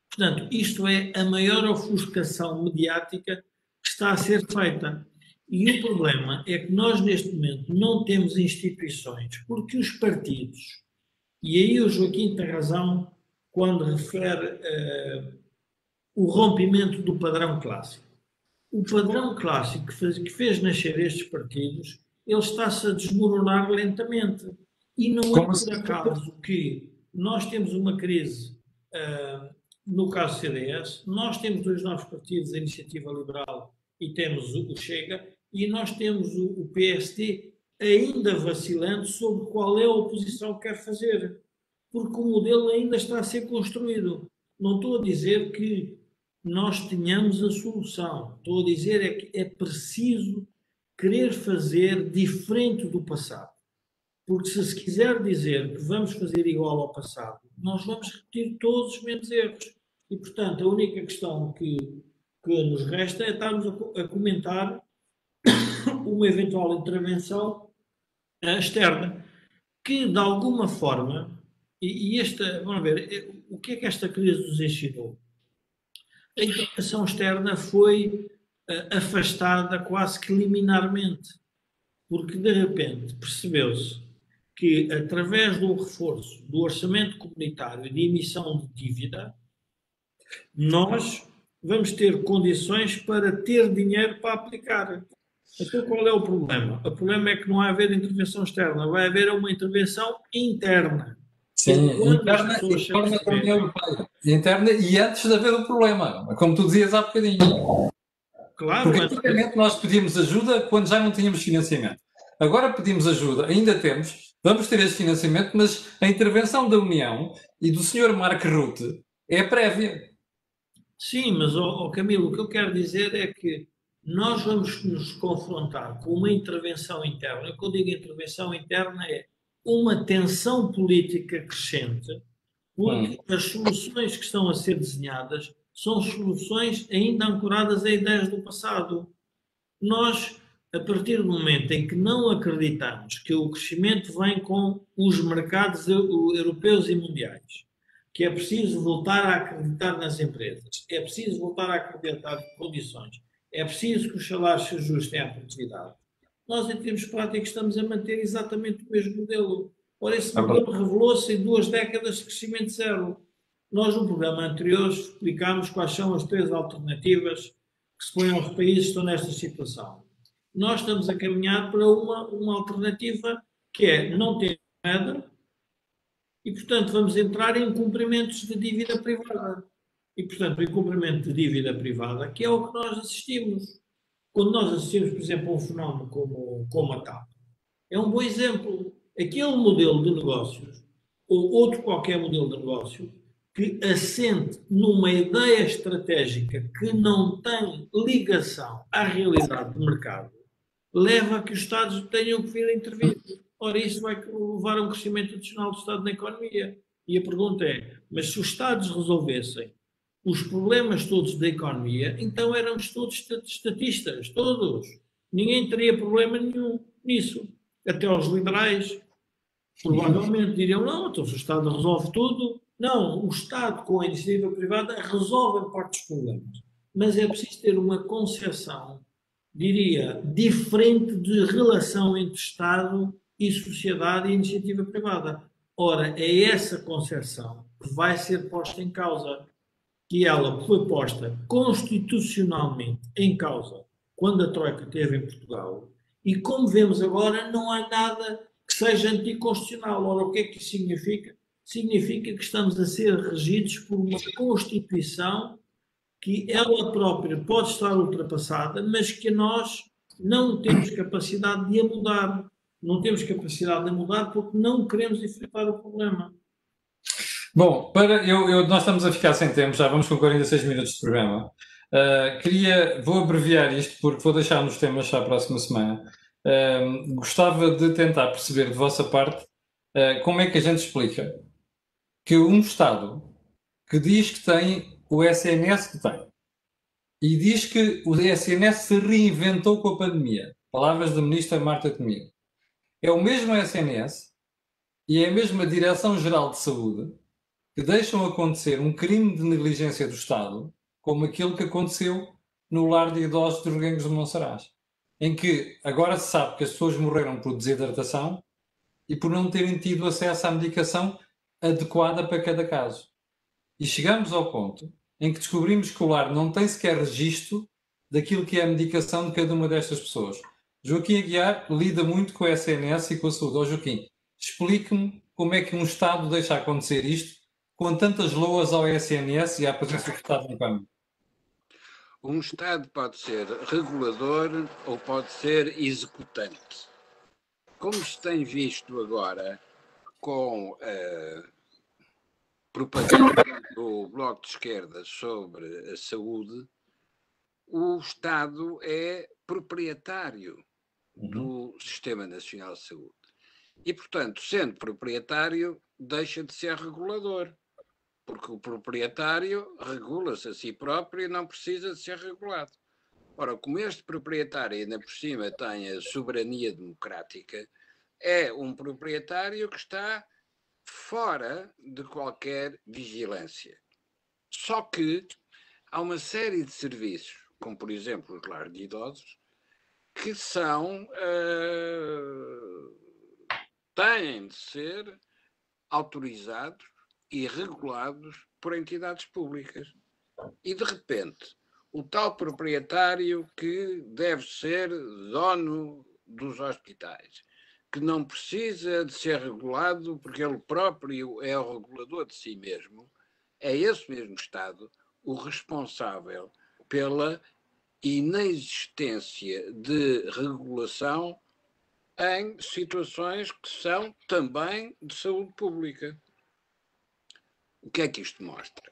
Portanto, isto é a maior ofuscação mediática que está a ser feita. E o problema é que nós, neste momento, não temos instituições, porque os partidos, e aí o Joaquim tem razão quando refere uh, o rompimento do padrão clássico o padrão clássico que fez, que fez nascer estes partidos, ele está-se a desmoronar lentamente. E não é por acaso que nós temos uma crise, uh, no caso CDS, nós temos dois novos partidos, a Iniciativa Liberal e temos o Chega, e nós temos o, o PST ainda vacilando sobre qual é a oposição que quer fazer, porque o modelo ainda está a ser construído. Não estou a dizer que nós tenhamos a solução. Estou a dizer é que é preciso querer fazer diferente do passado. Porque se se quiser dizer que vamos fazer igual ao passado, nós vamos repetir todos os mesmos erros. E, portanto, a única questão que, que nos resta é estarmos a, a comentar [COUGHS] uma eventual intervenção uh, externa, que de alguma forma, e, e, esta, vamos ver, o que é que esta crise nos ensinou? A intervenção externa foi uh, afastada quase que liminarmente, porque de repente percebeu-se que, através do reforço do orçamento comunitário de emissão de dívida, nós vamos ter condições para ter dinheiro para aplicar. Então, qual é o problema? O problema é que não vai haver intervenção externa, vai haver uma intervenção interna.
Sim, interna, interna da União Europeia. Interna e antes de haver o problema, como tu dizias há bocadinho. Claro, Porque antigamente mas... nós pedíamos ajuda quando já não tínhamos financiamento. Agora pedimos ajuda, ainda temos, vamos ter esse financiamento, mas a intervenção da União e do Sr. Mark Rutte é prévia.
Sim, mas, oh, oh, Camilo, o que eu quero dizer é que nós vamos nos confrontar com uma intervenção interna. O que eu digo intervenção interna é uma tensão política crescente, porque hum. as soluções que estão a ser desenhadas são soluções ainda ancoradas a ideias do passado. Nós, a partir do momento em que não acreditamos que o crescimento vem com os mercados europeus e mundiais, que é preciso voltar a acreditar nas empresas, é preciso voltar a acreditar em condições, é preciso que os salários se ajustem à produtividade. Nós, em termos práticos, estamos a manter exatamente o mesmo modelo. Ora, esse modelo revelou-se em duas décadas de crescimento zero. Nós, no programa anterior, explicámos quais são as três alternativas que se põem aos países que estão nesta situação. Nós estamos a caminhar para uma, uma alternativa que é não ter moeda, e, portanto, vamos entrar em cumprimentos de dívida privada. E, portanto, o incumprimento de dívida privada, que é o que nós assistimos. Quando nós assistimos, por exemplo, a um fenómeno como, como a TAP, é um bom exemplo. Aquele modelo de negócios, ou outro qualquer modelo de negócio, que assente numa ideia estratégica que não tem ligação à realidade do mercado, leva a que os Estados tenham que vir a intervir. Ora, isso vai levar a um crescimento adicional do Estado na economia. E a pergunta é: mas se os Estados resolvessem os problemas todos da economia, então éramos todos estatistas, todos. Ninguém teria problema nenhum nisso. Até os liberais provavelmente diriam: não, então se o Estado resolve tudo. Não, o Estado, com a iniciativa privada, resolve parte dos problemas. Mas é preciso ter uma concepção, diria, diferente de relação entre Estado e sociedade e iniciativa privada. Ora, é essa concepção que vai ser posta em causa, que ela foi posta constitucionalmente em causa quando a Troika esteve em Portugal, e como vemos agora, não há nada que seja anticonstitucional. Ora, o que é que isso significa? Significa que estamos a ser regidos por uma Constituição que ela própria pode estar ultrapassada, mas que nós não temos capacidade de a mudar não temos capacidade de mudar porque não queremos enfrentar o problema.
Bom, para, eu, eu, nós estamos a ficar sem tempo, já vamos com 46 minutos de programa. Uh, queria, vou abreviar isto porque vou deixar nos temas para a próxima semana. Uh, gostava de tentar perceber de vossa parte uh, como é que a gente explica que um Estado que diz que tem o SNS que tem e diz que o SNS se reinventou com a pandemia, palavras da ministra Marta Temido, é o mesmo SNS e é a mesma Direção-Geral de Saúde que deixam acontecer um crime de negligência do Estado, como aquele que aconteceu no lar de idosos dos Reguengos de Monsaraz, em que agora se sabe que as pessoas morreram por desidratação e por não terem tido acesso à medicação adequada para cada caso. E chegamos ao ponto em que descobrimos que o lar não tem sequer registro daquilo que é a medicação de cada uma destas pessoas. Joaquim Aguiar lida muito com a SNS e com a saúde. Oh, Joaquim, explique-me como é que um Estado deixa acontecer isto com tantas loas ao SNS e à presença do Estado no caminho.
Um Estado pode ser regulador ou pode ser executante. Como se tem visto agora com a propaganda do Bloco de Esquerda sobre a saúde, o Estado é proprietário uhum. do Sistema Nacional de Saúde. E, portanto, sendo proprietário, deixa de ser regulador, porque o proprietário regula-se a si próprio e não precisa de ser regulado. Ora, como este proprietário ainda por cima tem a soberania democrática, é um proprietário que está fora de qualquer vigilância. Só que há uma série de serviços, como por exemplo os lares de idosos, que são uh, têm de ser autorizados e regulados por entidades públicas. E de repente, o tal proprietário que deve ser dono dos hospitais, que não precisa de ser regulado porque ele próprio é o regulador de si mesmo, é esse mesmo Estado o responsável pela inexistência de regulação em situações que são também de saúde pública. O que é que isto mostra?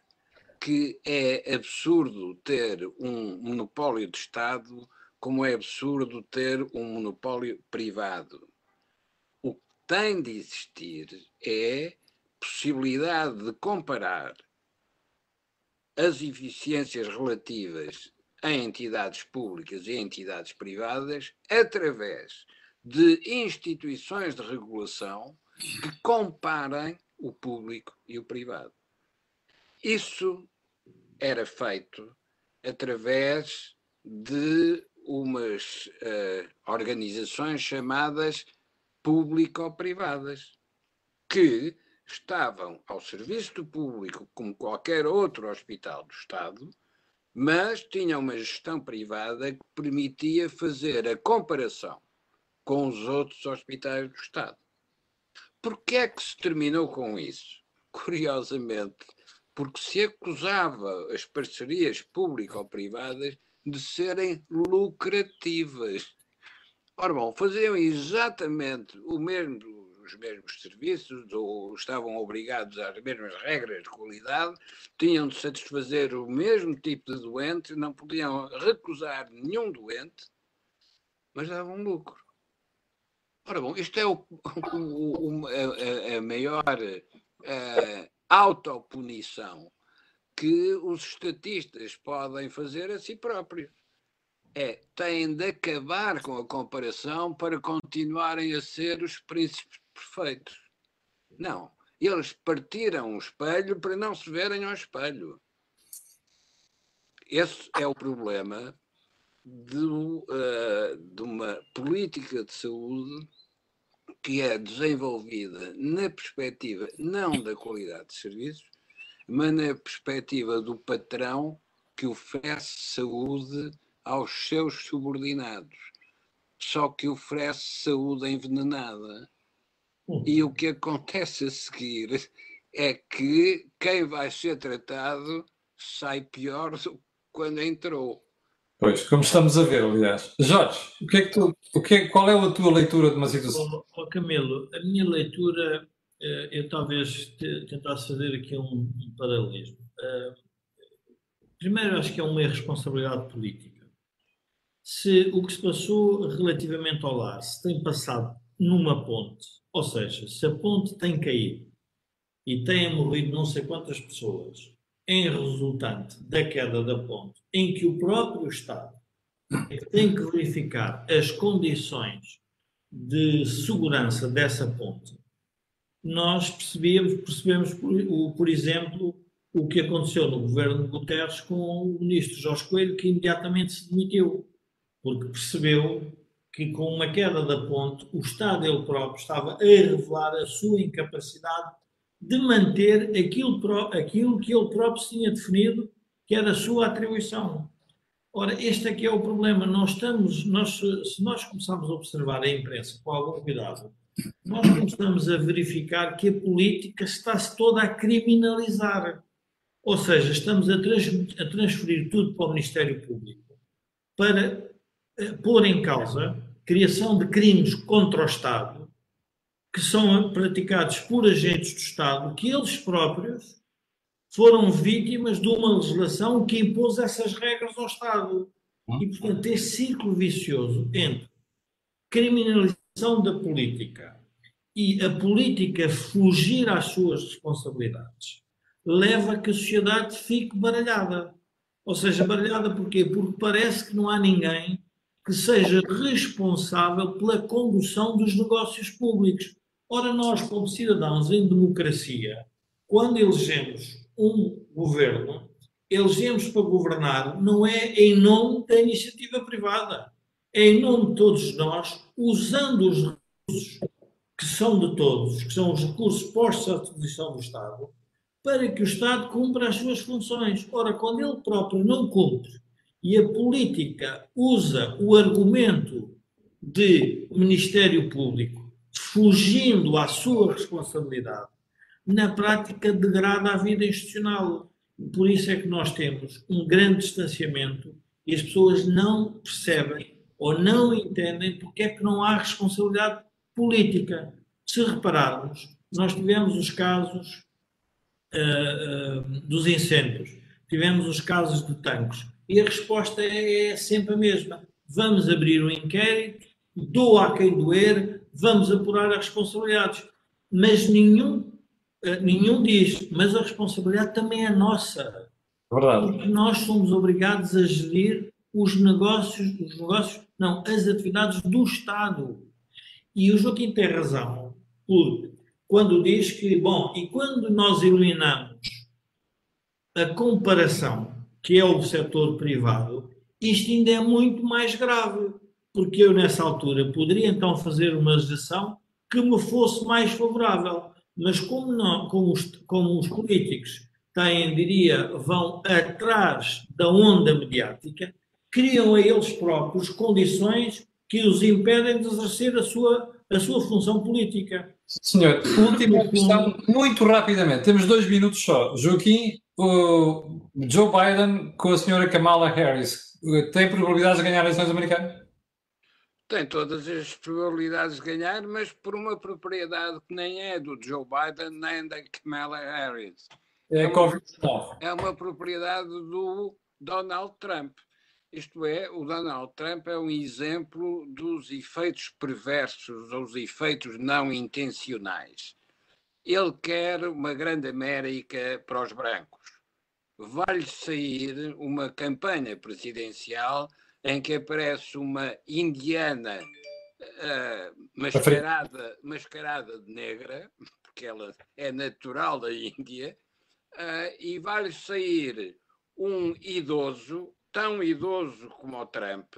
Que é absurdo ter um monopólio de Estado, como é absurdo ter um monopólio privado. O que tem de existir é possibilidade de comparar as eficiências relativas a entidades públicas e entidades privadas através de instituições de regulação que comparem o público e o privado. Isso era feito através de umas uh, organizações chamadas público-privadas, que estavam ao serviço do público como qualquer outro hospital do Estado, mas tinham uma gestão privada que permitia fazer a comparação com os outros hospitais do Estado. Porquê é que se terminou com isso? [LAUGHS] Curiosamente, porque se acusava as parcerias público-privadas de serem lucrativas. Ora bom, faziam exatamente o mesmo, os mesmos serviços, ou estavam obrigados às mesmas regras de qualidade, tinham de satisfazer o mesmo tipo de doente, não podiam recusar nenhum doente, mas davam lucro. Ora bom, isto é o, o, o, a, a, maior a, autopunição que os estatistas podem fazer a si próprios. É, têm de acabar com a comparação para continuarem a ser os príncipes perfeitos. Não, eles partiram o espelho para não se verem ao espelho. Esse é o problema de, uh, de uma política de saúde que é desenvolvida na perspectiva não da qualidade de serviços, mas na perspectiva do patrão que oferece saúde aos seus subordinados, só que oferece saúde envenenada. E o que acontece a seguir é que quem vai ser tratado sai pior do que quando entrou.
Pois, como estamos a ver, aliás. Jorge, o que é que tu, o que é, qual é a tua leitura de uma situação?
Oh, Camilo, a minha leitura, eh, eu talvez tentasse fazer aqui um, um paralelismo. Uh, primeiro, acho que é uma irresponsabilidade política. Se o que se passou relativamente ao lar se tem passado numa ponte, ou seja, se a ponte tem caído e têm morrido não sei quantas pessoas, em resultante da queda da ponte, em que o próprio Estado tem que verificar as condições de segurança dessa ponte, nós percebemos, percebemos por, por exemplo, o que aconteceu no governo de Guterres com o ministro Jorge Coelho, que imediatamente se demitiu, porque percebeu que com uma queda da ponte, o Estado ele próprio estava a revelar a sua incapacidade de manter aquilo, aquilo que ele próprio tinha definido que era a sua atribuição. Ora, este aqui é o problema. Nós estamos, nós, se nós começarmos a observar a imprensa com algum cuidado, nós começamos a verificar que a política está-se toda a criminalizar. Ou seja, estamos a, trans, a transferir tudo para o Ministério Público para uh, pôr em causa criação de crimes contra o Estado que são praticados por agentes do Estado, que eles próprios foram vítimas de uma legislação que impôs essas regras ao Estado. E, portanto, este círculo vicioso entre criminalização da política e a política fugir às suas responsabilidades leva a que a sociedade fique baralhada. Ou seja, baralhada porquê? Porque parece que não há ninguém que seja responsável pela condução dos negócios públicos. Ora, nós, como cidadãos em democracia, quando elegemos um governo, elegemos para governar não é em nome da iniciativa privada, é em nome de todos nós, usando os recursos que são de todos, que são os recursos postos à disposição do Estado, para que o Estado cumpra as suas funções. Ora, quando ele próprio não cumpre e a política usa o argumento de Ministério Público, fugindo à sua responsabilidade, na prática degrada a vida institucional. Por isso é que nós temos um grande distanciamento e as pessoas não percebem ou não entendem porque é que não há responsabilidade política. Se repararmos, nós tivemos os casos uh, uh, dos incêndios, tivemos os casos de tanques e a resposta é, é sempre a mesma. Vamos abrir um inquérito, doa a quem doer, vamos apurar as responsabilidades. Mas nenhum eh, nenhum diz, mas a responsabilidade também é nossa.
Verdade.
Porque nós somos obrigados a gerir os negócios, os negócios, não, as atividades do Estado. E o Joaquim tem razão, porque quando diz que, bom, e quando nós eliminamos a comparação, que é o setor privado, isto ainda é muito mais grave, porque eu nessa altura poderia então fazer uma legislação que me fosse mais favorável mas como, não, como, os, como os políticos têm, diria, vão atrás da onda mediática, criam a eles próprios condições que os impedem de exercer a sua, a sua função política.
Senhor, última questão, muito rapidamente, temos dois minutos só. Joaquim, o Joe Biden com a senhora Kamala Harris, tem probabilidades de ganhar as eleições americanas?
Tem todas as probabilidades de ganhar, mas por uma propriedade que nem é do Joe Biden nem da Kamala Harris.
É, é, uma,
é uma propriedade do Donald Trump. Isto é, o Donald Trump é um exemplo dos efeitos perversos, ou os efeitos não intencionais. Ele quer uma grande América para os brancos. Vai-lhe sair uma campanha presidencial em que aparece uma indiana uh, mascarada, mascarada de negra, porque ela é natural da Índia, uh, e vai sair um idoso, tão idoso como o Trump,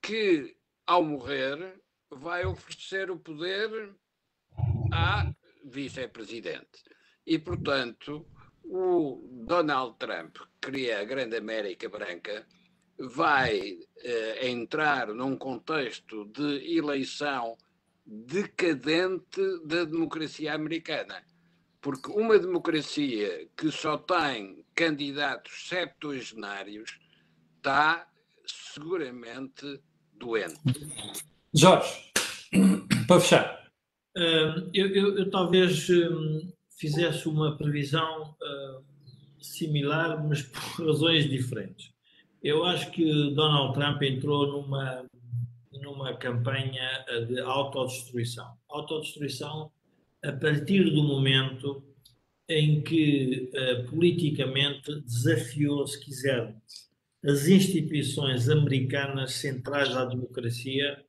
que ao morrer vai oferecer o poder à vice-presidente. E, portanto, o Donald Trump, que cria a grande América branca, vai uh, entrar num contexto de eleição decadente da democracia americana. Porque uma democracia que só tem candidatos septuagenários está seguramente doente.
Jorge, para fechar.
Uh, eu, eu, eu, talvez um, fizesse uma previsão uh, similar, mas por razões diferentes. Eu acho que Donald Trump entrou numa, numa campanha de autodestruição. Autodestruição a partir do momento em que uh, politicamente desafiou, se quisermos, as instituições americanas centrais à democracia,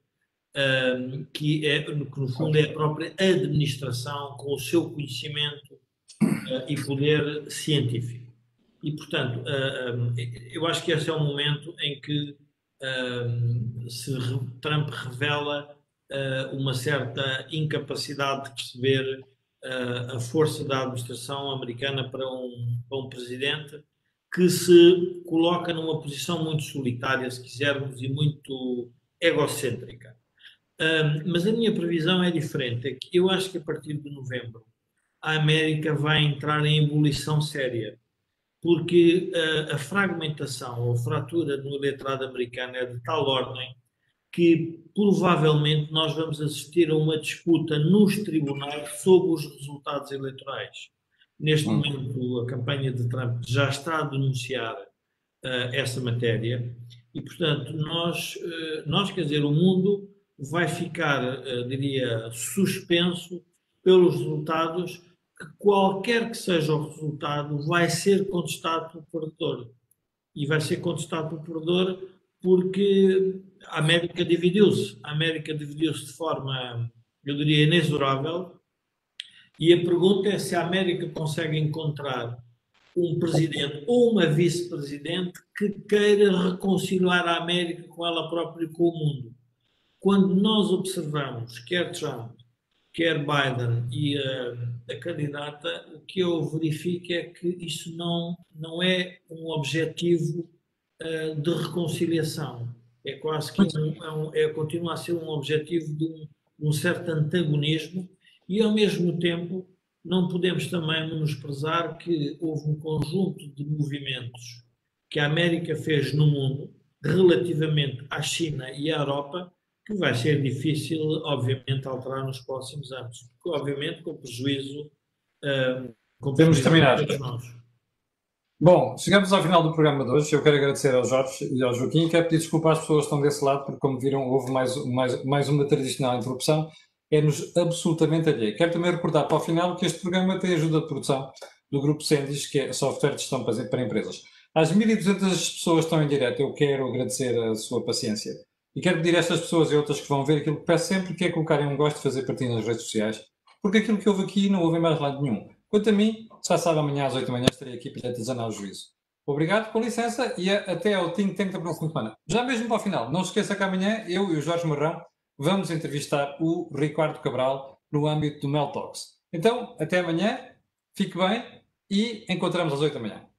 uh, que, é, que no fundo é a própria administração com o seu conhecimento uh, e poder científico. E, portanto, ah, ah, eu acho que esse é o momento em que ah, se Trump revela uma certa incapacidade de perceber a força da administração americana para um, para um presidente que se coloca numa posição muito solitária, se quisermos, e muito egocêntrica. mas a minha previsão é diferente. É que eu acho que a partir de novembro a América vai entrar em ebulição séria porque a, a fragmentação ou fratura no eleitorado americano é de tal ordem que provavelmente nós vamos assistir a uma disputa nos tribunais sobre os resultados eleitorais. Neste hum. momento, a campanha de Trump já está a denunciar uh, essa matéria e, portanto, nós, uh, nós, quer dizer, o mundo vai ficar, uh, diria, suspenso pelos resultados que qualquer que seja o resultado vai ser contestado pelo perdedor. e vai ser contestado pelo perdedor porque a América dividiu-se. A América dividiu-se de forma, eu diria, inexorável. E a pergunta é se a América consegue encontrar um presidente ou uma vice-presidente que queira reconciliar a América com ela própria e com o mundo. Quando nós observamos, quer Trump, quer Biden e uh, a candidata, o que eu verifico é que isso não, não é um objetivo uh, de reconciliação. É quase que um, é, um, é, continua a ser um objetivo de um, um certo antagonismo e, ao mesmo tempo, não podemos também menosprezar que houve um conjunto de movimentos que a América fez no mundo relativamente à China e à Europa que vai ser difícil, obviamente, alterar nos próximos anos. Obviamente, com prejuízo. Uh,
com Temos de terminar. Bom, chegamos ao final do programa de hoje. Eu quero agradecer ao Jorge e ao Joaquim. Quero pedir desculpa às pessoas que estão desse lado, porque, como viram, houve mais, mais, mais uma tradicional interrupção é-nos absolutamente alheio. Quero também recordar para o final que este programa tem ajuda de produção do Grupo Sendis, que é software de gestão para empresas. Às 1.200 pessoas que estão em direto, eu quero agradecer a sua paciência. E quero pedir a estas pessoas e outras que vão ver aquilo que peço sempre, que é colocarem um gosto de fazer partilha nas redes sociais, porque aquilo que houve aqui não houve em mais lado nenhum. Quanto a mim, já sabe, amanhã às 8 da manhã estarei aqui para lhe desanar o juízo. Obrigado, com licença, e até ao Think Tank da próxima semana. Já mesmo para o final, não se esqueça que amanhã eu e o Jorge Marrão vamos entrevistar o Ricardo Cabral no âmbito do Mel Talks. Então, até amanhã, fique bem e encontramos às 8 da manhã.